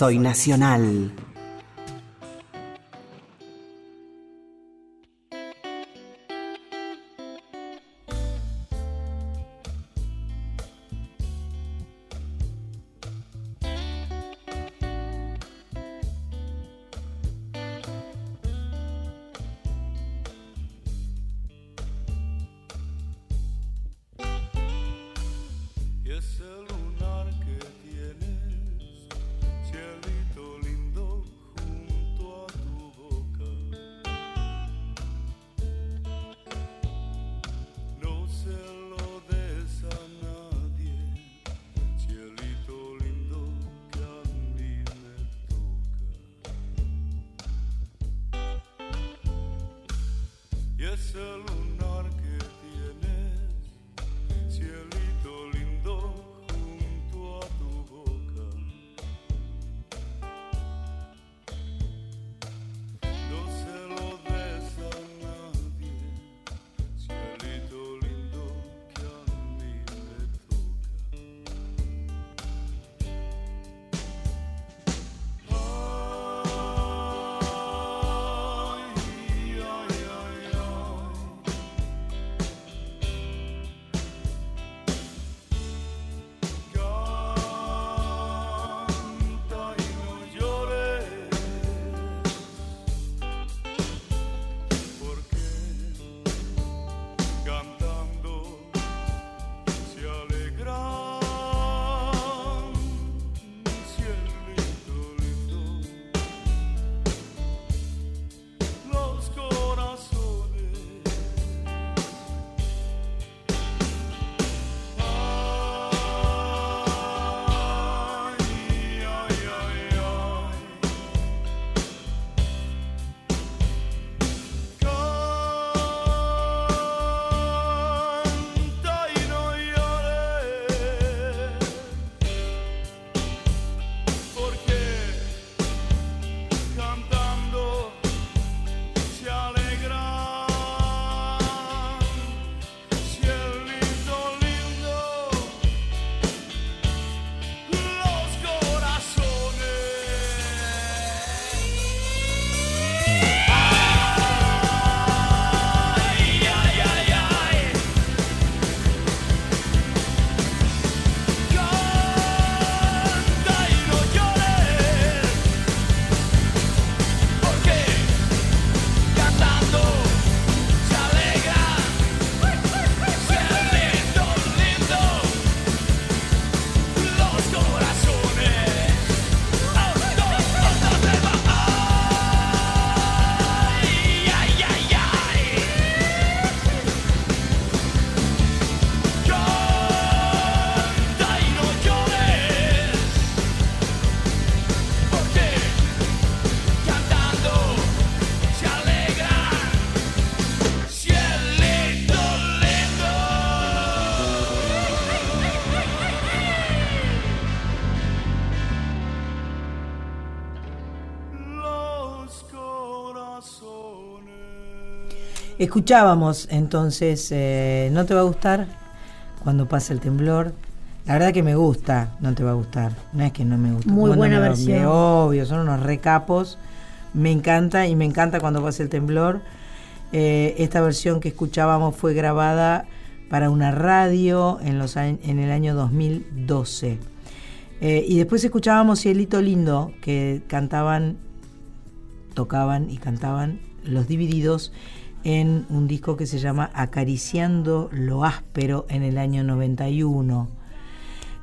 Soy Nacional. So. Escuchábamos entonces, eh, ¿no te va a gustar cuando pasa el temblor? La verdad que me gusta, no te va a gustar. No es que no me gusta. Muy buena me- versión. me- obvio, son unos recapos. Me encanta y me encanta cuando pasa el temblor. Eh, esta versión que escuchábamos fue grabada para una radio en, los, en el año 2012. Eh, y después escuchábamos Cielito Lindo, que cantaban, tocaban y cantaban Los Divididos en un disco que se llama Acariciando lo áspero en el año 91.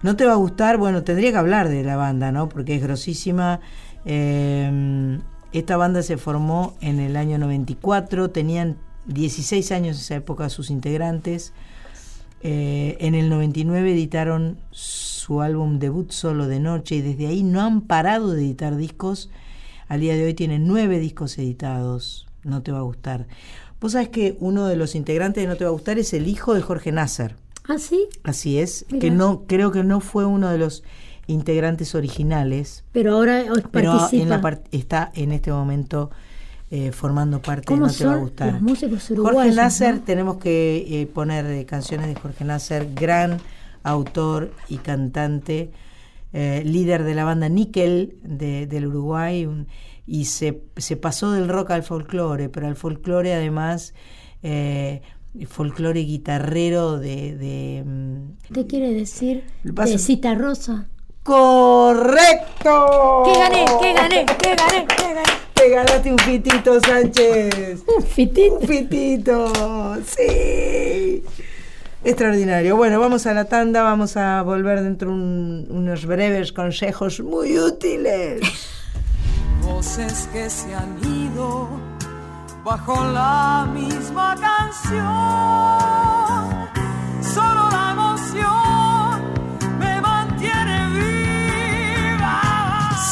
¿No te va a gustar? Bueno, tendría que hablar de la banda, ¿no? Porque es grosísima. Eh, esta banda se formó en el año 94, tenían 16 años en esa época sus integrantes. Eh, en el 99 editaron su álbum debut solo de noche y desde ahí no han parado de editar discos. Al día de hoy tienen nueve discos editados. No te va a gustar. Vos sabés que uno de los integrantes de No te va a gustar es el hijo de Jorge Nasser. ¿Ah, sí? Así es, que no creo que no fue uno de los integrantes originales, Pero ahora pero participa. en la está en este momento eh, formando parte de ¿Cómo No te va a gustar. los músicos Jorge uruguayos? Nasser, no? tenemos que eh, poner eh, canciones de Jorge Nasser, gran autor y cantante, eh, líder de la banda Nickel de- del Uruguay, un- y se, se pasó del rock al folclore, pero al folclore además, eh, folclore guitarrero de... de, mm, ¿Qué quiere decir? De cita rosa. ¡Correcto! ¿Qué gané? ¿Qué gané? ¿Qué gané? ¿Qué gané? Te ganaste un fitito, Sánchez. Un fitito. Un fitito, sí. Extraordinario. Bueno, vamos a la tanda, vamos a volver dentro de un- unos breves consejos muy útiles. Voces que se han ido bajo la misma canción. Solo la emoción me mantiene viva.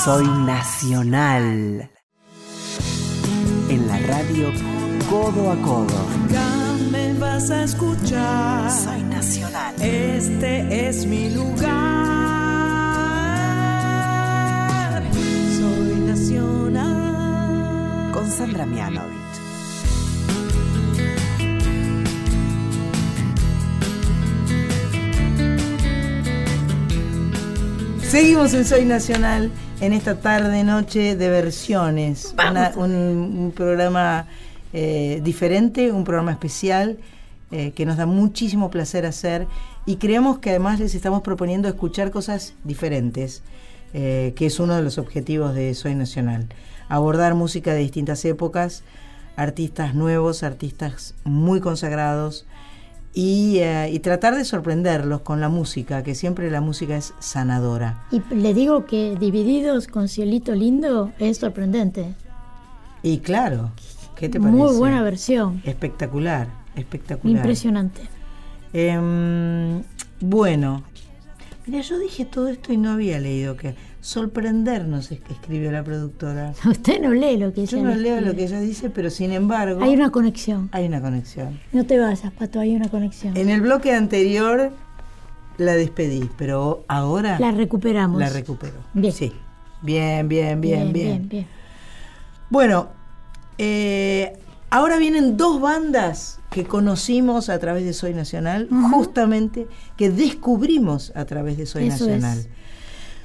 Soy nacional. En la radio codo a codo. Acá me vas a escuchar. Soy nacional. Este es mi lugar. Nacional. Con Sandra Mianovich. Seguimos en Soy Nacional en esta tarde noche de versiones. Una- un, un programa eh, diferente, un programa especial eh, que nos da muchísimo placer hacer y creemos que además les estamos proponiendo escuchar cosas diferentes, eh, que es uno de los objetivos de Soy Nacional. Abordar música de distintas épocas, artistas nuevos, artistas muy consagrados y, eh, y tratar de sorprenderlos con la música, que siempre la música es sanadora. Y le digo que Divididos con Cielito Lindo es sorprendente. Y claro, ¿qué te parece? Muy buena versión. Espectacular, espectacular. Impresionante. Em, bueno, mira, yo dije todo esto y no había leído que sorprendernos es- escribió la productora. *laughs* Usted no lee lo que Yo ella no le leo escribe. lo que ella dice, pero sin embargo Hay una conexión. hay una conexión. No te vayas, Pato, hay una conexión. En el bloque anterior la despedí, pero ahora La recuperamos. la recupero. Bien. Sí. Bien, bien, bien, bien. bien, bien. Bueno, eh, ahora vienen dos bandas que conocimos a través de Soy Nacional, justamente que descubrimos a través de Soy Eso Nacional.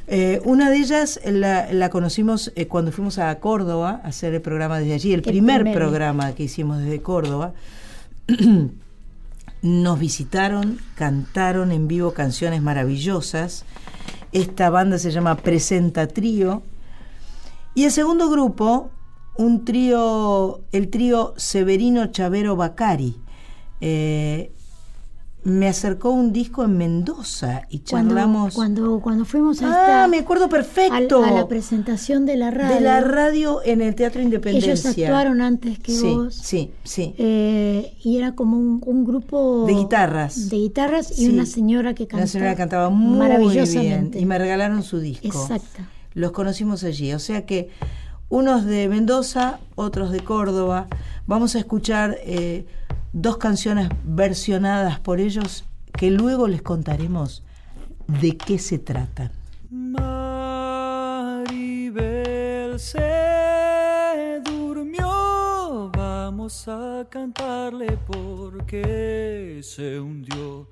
Eh, una de ellas la, la conocimos eh, cuando fuimos a Córdoba a hacer el programa desde allí, el, El primer primer. programa que hicimos desde Córdoba. *clears throat* Nos visitaron, cantaron en vivo canciones maravillosas. Esta banda se llama Presenta Trío. Y el segundo grupo, un trío, el trío Severino Chavero Bacari. Eh, me acercó un disco en Mendoza y Cuando, charlamos. cuando, cuando fuimos a Ah, me acuerdo perfecto. a la presentación de la radio. de la radio en el Teatro Independencia. Ellos actuaron antes que sí, vos. Sí, sí. Eh, y era como un, un grupo De guitarras. de guitarras y Sí. una señora que cantaba La señora cantaba muy bien maravillosamente. y me regalaron su disco. Exacto. Los conocimos allí, o sea que unos de Mendoza, otros de Córdoba. Vamos a escuchar eh, dos canciones versionadas por ellos que luego les contaremos de qué se tratan. Maribel se durmió, vamos a cantarle porque se hundió.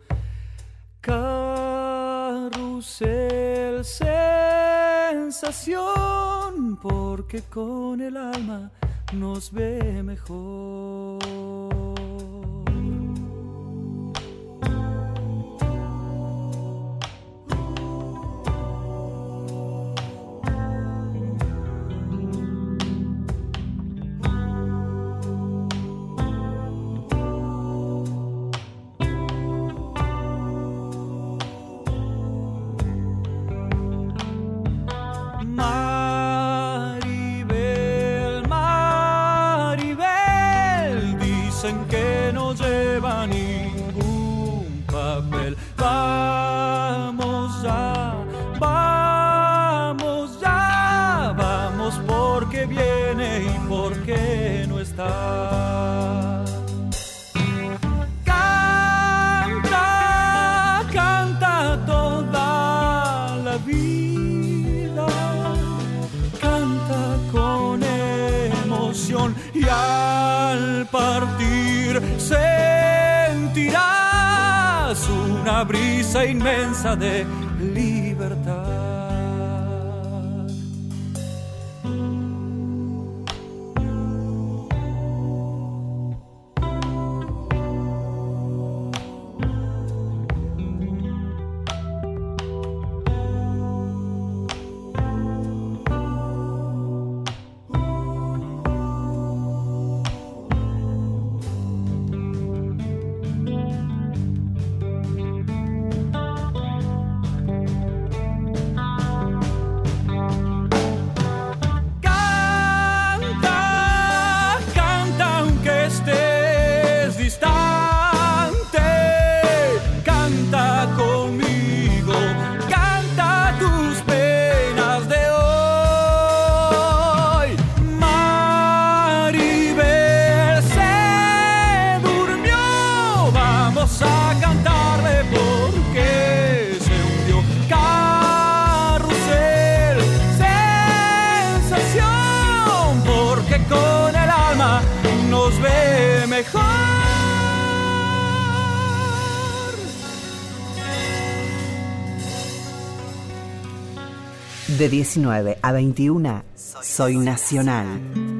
Carrusel se sensación porque con el alma nos ve mejor. dicen que no lleva ningún papel. inmensa de De 19 a 21, soy, nacional.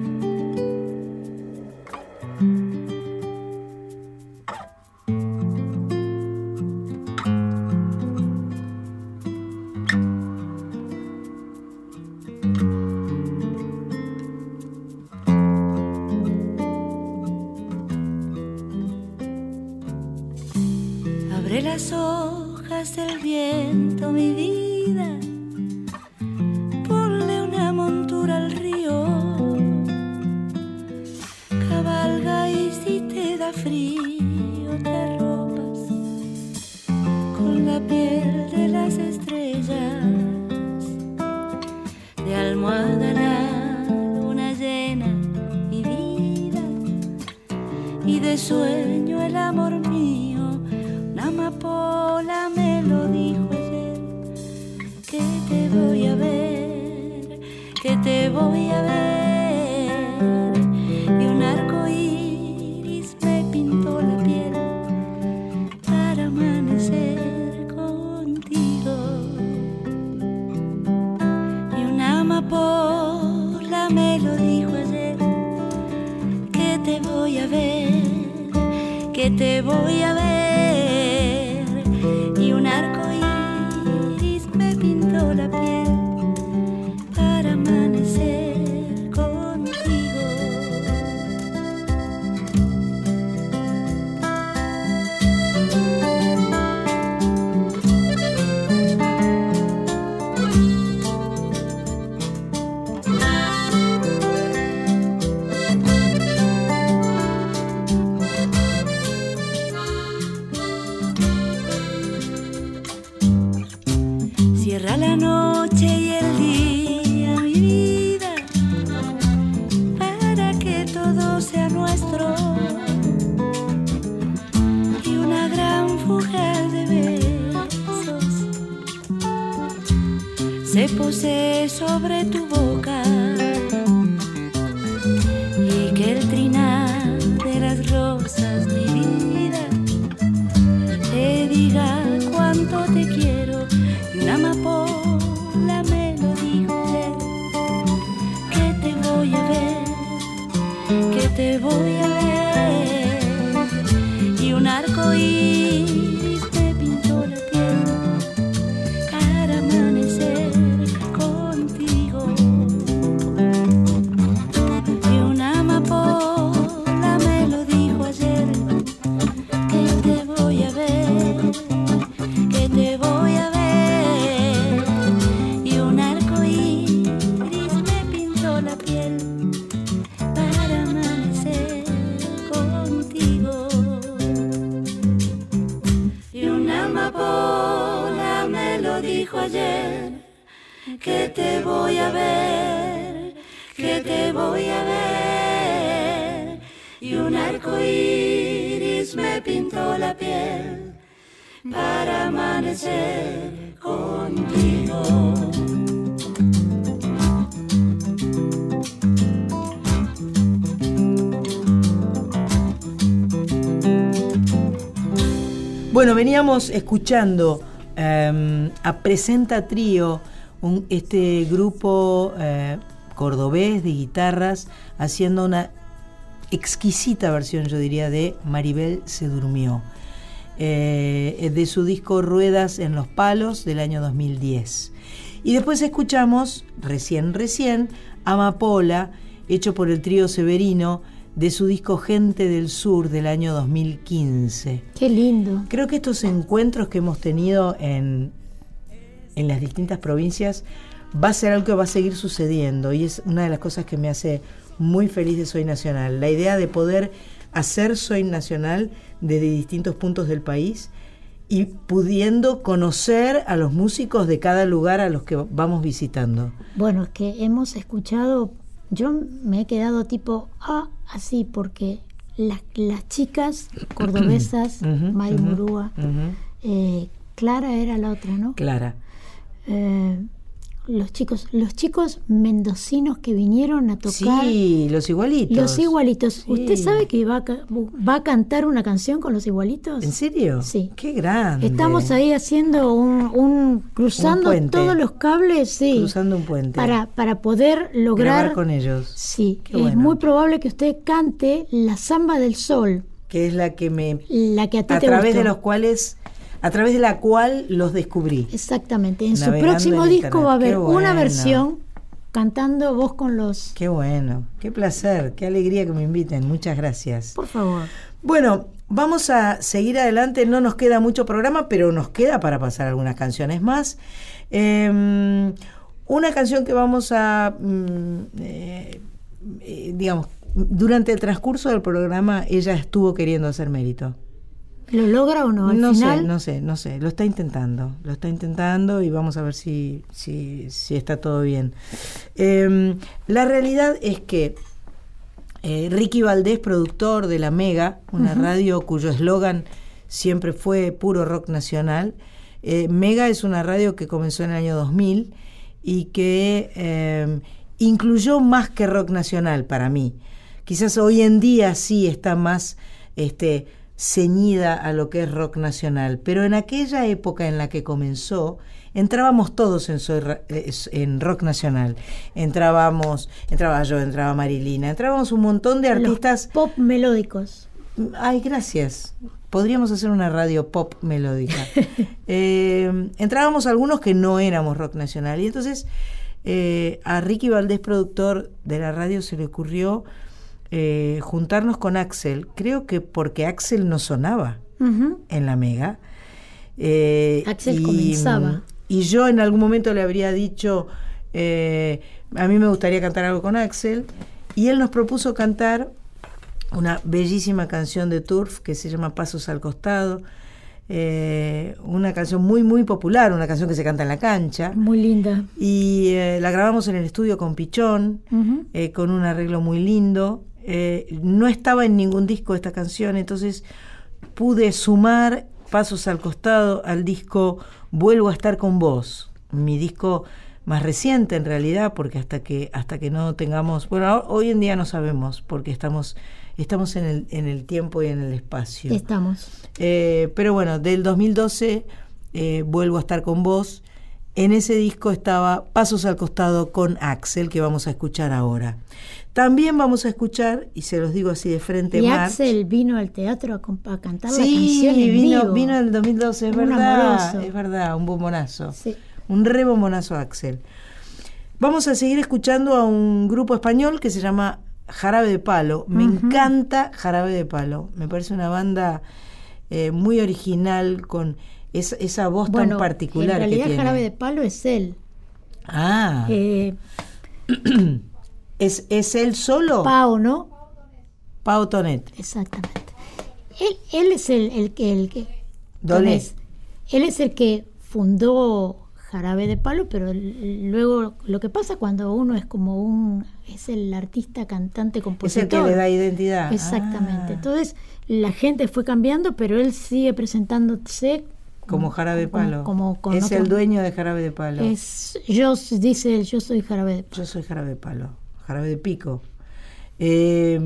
Veníamos escuchando eh, a Presenta Trío, este grupo eh, cordobés de guitarras, haciendo una exquisita versión, yo diría, de Maribel se durmió, eh, de su disco Ruedas en los Palos del año 2010. Y después escuchamos, recién, recién, Amapola, hecho por el trío Severino, de su disco Gente del Sur del año 2015. Qué lindo. Creo que estos encuentros que hemos tenido en, en las distintas provincias va a ser algo que va a seguir sucediendo y es una de las cosas que me hace muy feliz de Soy Nacional. La idea de poder hacer Soy Nacional desde distintos puntos del país y pudiendo conocer a los músicos de cada lugar a los que vamos visitando. Bueno, es que hemos escuchado, yo me he quedado tipo, ah, así, porque las, las chicas *clears throat* cordobesas, Mari ujú, Murúa, eh, Clara era la otra, ¿no? Clara. Eh, los chicos, los chicos mendocinos que vinieron a tocar. Sí, los igualitos. Los igualitos. Sí. ¿Usted sabe que va a, va a cantar una canción con los igualitos? ¿En serio? Sí. Qué grande. Estamos ahí haciendo un, un cruzando todos los cables, sí, Cruzando un puente. para para poder lograr. Grabar con ellos. Sí, Qué es bueno. muy probable que usted cante la samba del sol, Que es la que me la que a ti a te través gustó. de los cuales a través de la cual los descubrí. Exactamente. En su próximo en disco va a haber una versión cantando vos con los. Qué bueno, qué placer, qué alegría que me inviten. Muchas gracias. Por favor. Bueno, vamos a seguir adelante. No nos queda mucho programa, pero nos queda para pasar algunas canciones más. Eh, una canción que vamos a, mm, eh, eh, digamos, durante el transcurso del programa ella estuvo queriendo hacer mérito. ¿Lo logra o no? Al no final. sé, no sé, no sé. Lo está intentando. Lo está intentando y vamos a ver si, si, si está todo bien. Eh, la realidad es que eh, Ricky Valdés, productor de La Mega, una radio cuyo eslogan siempre fue puro rock nacional. eh, Mega es una radio que comenzó en el año 2000 y que eh, incluyó más que rock nacional para mí. Quizás hoy en día sí está más este, ceñida a lo que es rock nacional, pero en aquella época en la que comenzó, entrábamos todos en, Soy eh, en rock nacional. Entrábamos, entraba yo, entraba Marilina, entrábamos un montón de Los artistas. pop melódicos. Ay, gracias. Podríamos hacer una radio pop melódica. *laughs* Eh, entrábamos algunos que no éramos rock nacional. Y entonces eh, a Ricky Valdés, productor de la radio, se le ocurrió eh, juntarnos con Axel. Creo que porque Axel no sonaba en la Mega. Eh, Axel comenzaba. Y yo en algún momento le habría dicho, eh, a mí me gustaría cantar algo con Axel, y él nos propuso cantar una bellísima canción de Turf que se llama Pasos al Costado, eh, una canción muy, muy popular, una canción que se canta en la cancha. Muy linda. Y eh, la grabamos en el estudio con Pichón, eh, con un arreglo muy lindo. Eh, no estaba en ningún disco esta canción, entonces pude sumar pasos al costado al disco Vuelvo a estar con vos, mi disco más reciente en realidad, porque hasta que hasta que no tengamos, bueno, ho- hoy en día no sabemos, porque estamos estamos en el en el tiempo y en el espacio. Estamos. Eh, pero bueno, del 2012 eh, vuelvo a estar con vos. En ese disco estaba Pasos al costado con Axel, que vamos a escuchar ahora. También vamos a escuchar, y se los digo así de frente, Y March. Axel vino al teatro a, cantar la Sí, canción en vino, vivo. vino en el 2012, es Un verdad. amoroso. Es verdad, un bombonazo. Sí. Un re bombonazo Axel. Vamos a seguir escuchando a un grupo español que se llama Jarabe de Palo. Me encanta Jarabe de Palo. Me parece una banda eh, muy original con esa, esa voz Bueno, tan particular en realidad que tiene. Jarabe de Palo es él. Ah, Eh, *clears throat* *clears throat* ¿es, ¿es él solo? Pau, ¿no? Pau Tonet. Exactamente. Él, él es el, el que... El que. Tomés. Él es el que fundó Jarabe de Palo, pero luego lo que pasa cuando uno es como un... es el artista, cantante, Es compositor. el que le da identidad. Exactamente. Ah, Entonces la gente fue cambiando, pero él sigue presentándose como Jarabe de como- Palo. como con es otro- el dueño de Jarabe de Palo. Es, yo, dice él, yo soy Jarabe de Palo. Yo soy Jarabe de Palo. Jarabe de Pico. Eh,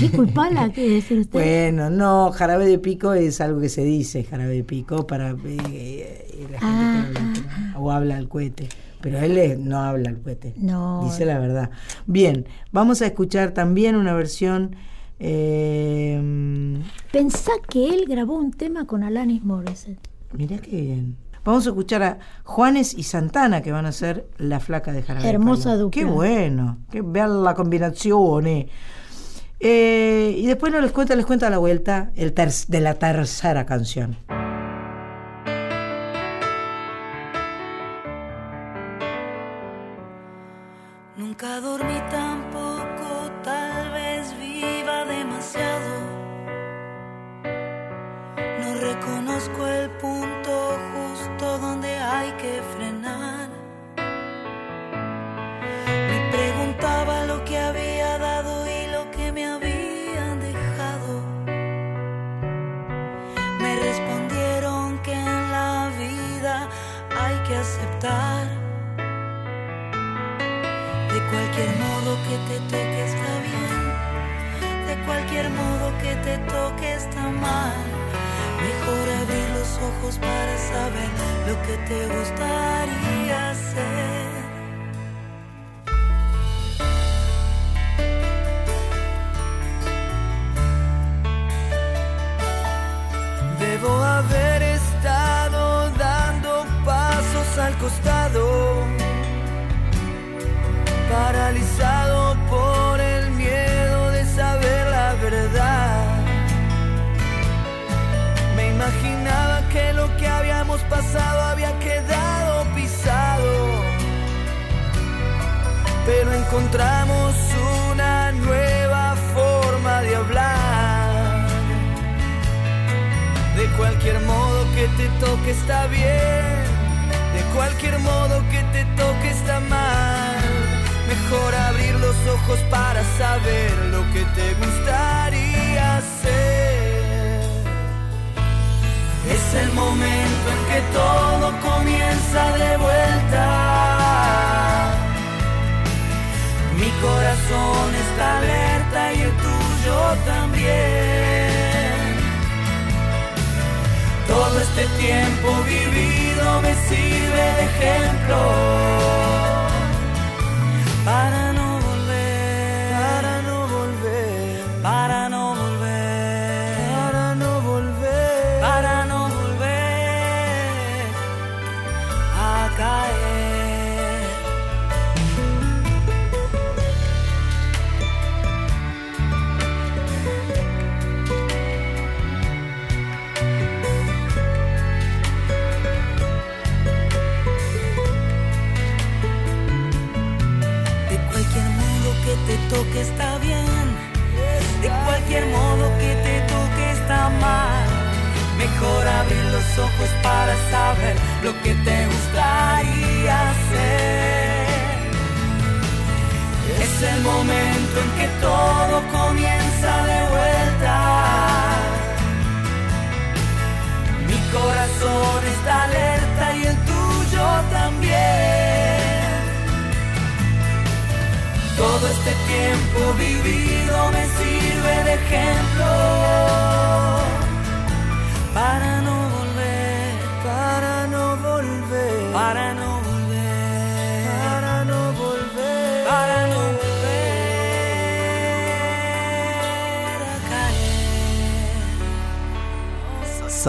Pico y pala, ¿qué decir usted? Bueno, no, jarabe de pico es algo que se dice, jarabe de pico, para eh, la gente Ah. que habla, pero- o habla al cohete. Pero él es- no habla al cohete, No. dice la verdad. Bien, vamos a escuchar también una versión. Eh, Pensá que él grabó un tema con Alanis Morissette. mirá qué bien. Vamos a escuchar a Juanes y Santana, que van a ser la flaca de jarabe. Hermosa dupla. Qué bueno, qué bella combinación. Eh. Eh, y después no les cuento, les cuento a la vuelta el ter- de la tercera canción. Cualquier modo que te toque está bien, de cualquier modo que te toque está mal. Mejor abrir los ojos para saber lo que te gustaría hacer.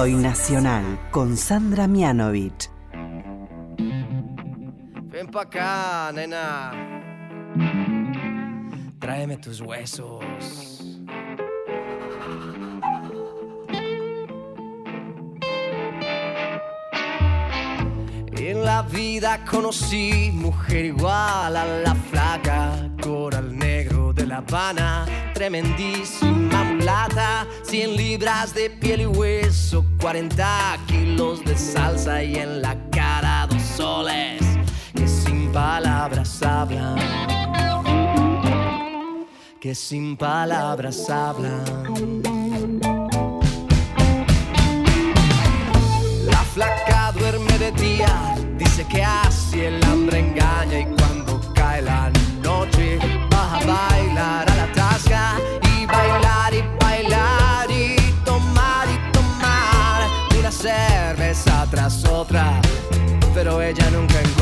Nacional con Sandra Mianovich. Ven pa' acá, nena. Tráeme tus huesos. En la vida conocí mujer igual a la flaca, coral negro La tremendísima mulata, 100 libras de piel y hueso, 40 kilos de salsa y en la cara dos soles que sin palabras hablan, que sin palabras hablan. La flaca duerme de día, dice que así el hambre engaña y pero ella nunca engorda.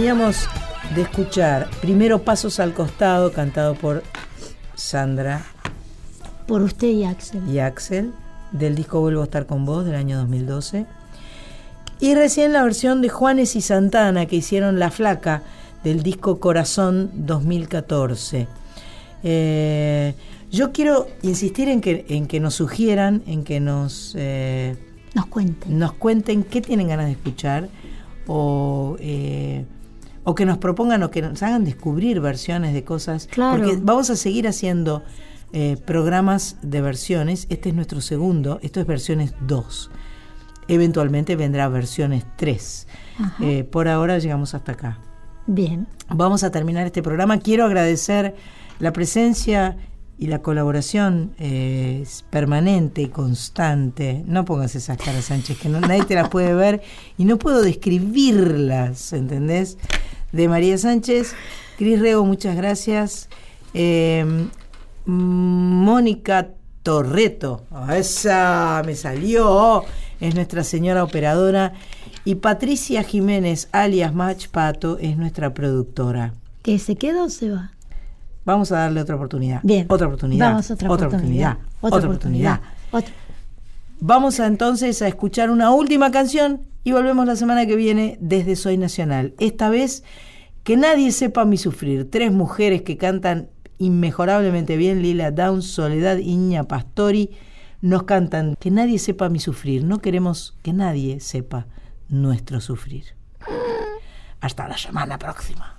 Veníamos de escuchar primero Pasos al Costado, cantado por Sandra Por usted y Axel. y Axel, del disco Vuelvo a estar con vos del año 2012. Y recién la versión de Juanes y Santana que hicieron La Flaca del disco Corazón 2014. Eh, yo quiero insistir en que, en que nos sugieran, en que nos, eh, nos cuenten. Nos cuenten qué tienen ganas de escuchar o, eh, o que nos propongan o que nos hagan descubrir versiones de cosas. Claro. Porque vamos a seguir haciendo eh, programas de versiones. Este es nuestro segundo, esto es versiones 2. Eventualmente vendrá versiones 3. Ajá. Eh, por ahora llegamos hasta acá. Bien. Vamos a terminar este programa. Quiero agradecer la presencia y la colaboración eh, es permanente y constante. No pongas esas caras, Sánchez, que nadie te las puede ver y no puedo describirlas, ¿entendés? De María Sánchez. Cris Rego, muchas gracias. Eh, Mónica Torreto, ah, esa me salió, es nuestra señora operadora. Y Patricia Jiménez, alias Match Pato, es nuestra productora. ¿Que se queda o se va? Vamos a darle otra oportunidad. Bien. Otra oportunidad. Vamos a otra oportunidad. Otra, Otra oportunidad. Otra. Vamos a, entonces a escuchar una última canción y volvemos la semana que viene desde Soy Nacional. Esta vez, que nadie sepa mi sufrir. Tres mujeres que cantan inmejorablemente bien, Lila Down, Soledad Iña Pastori, nos cantan que nadie sepa mi sufrir. No queremos que nadie sepa nuestro sufrir. Hasta la semana próxima.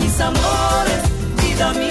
mis amores vida mía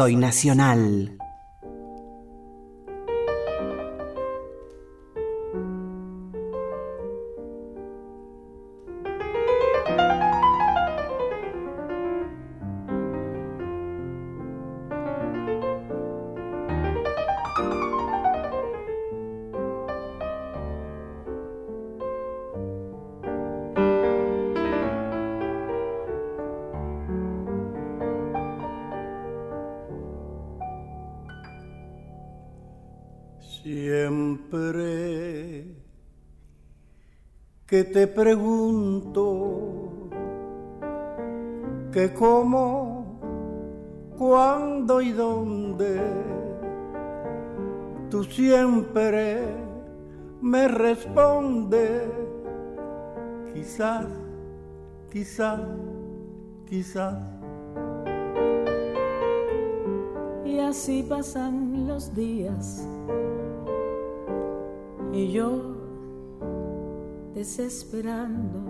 Soy nacional. Que cómo, cuándo y dónde, tú siempre me respondes, quizás, quizás, quizás. Y así pasan los días y yo desesperando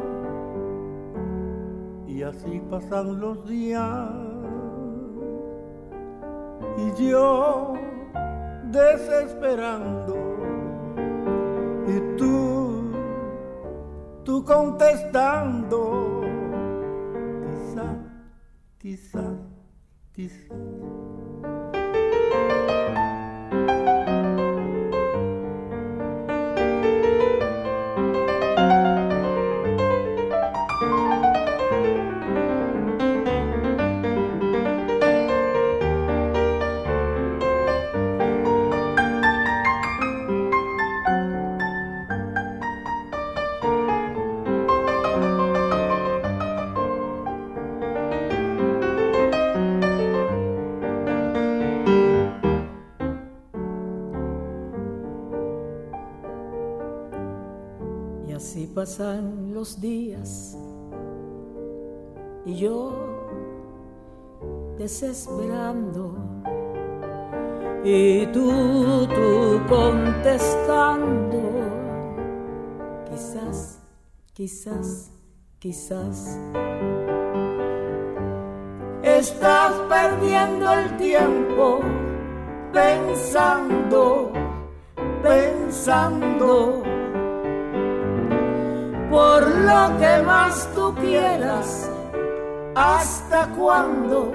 Y así pasan los días. Y yo desesperando. Y tú, tú contestando, quizás, quizás, quizás. Pasan los días y yo desesperando y tú, tú contestando, quizás, quizás, quizás. Estás perdiendo el tiempo pensando, pensando por lo que más tú quieras. ¿Hasta cuándo?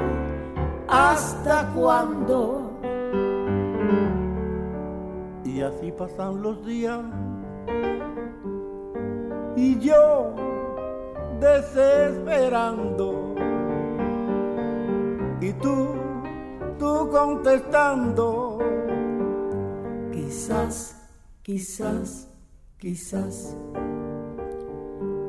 ¿Hasta cuándo? Y así pasan los días y yo desesperando y tú, tú contestando, quizás, quizás, quizás,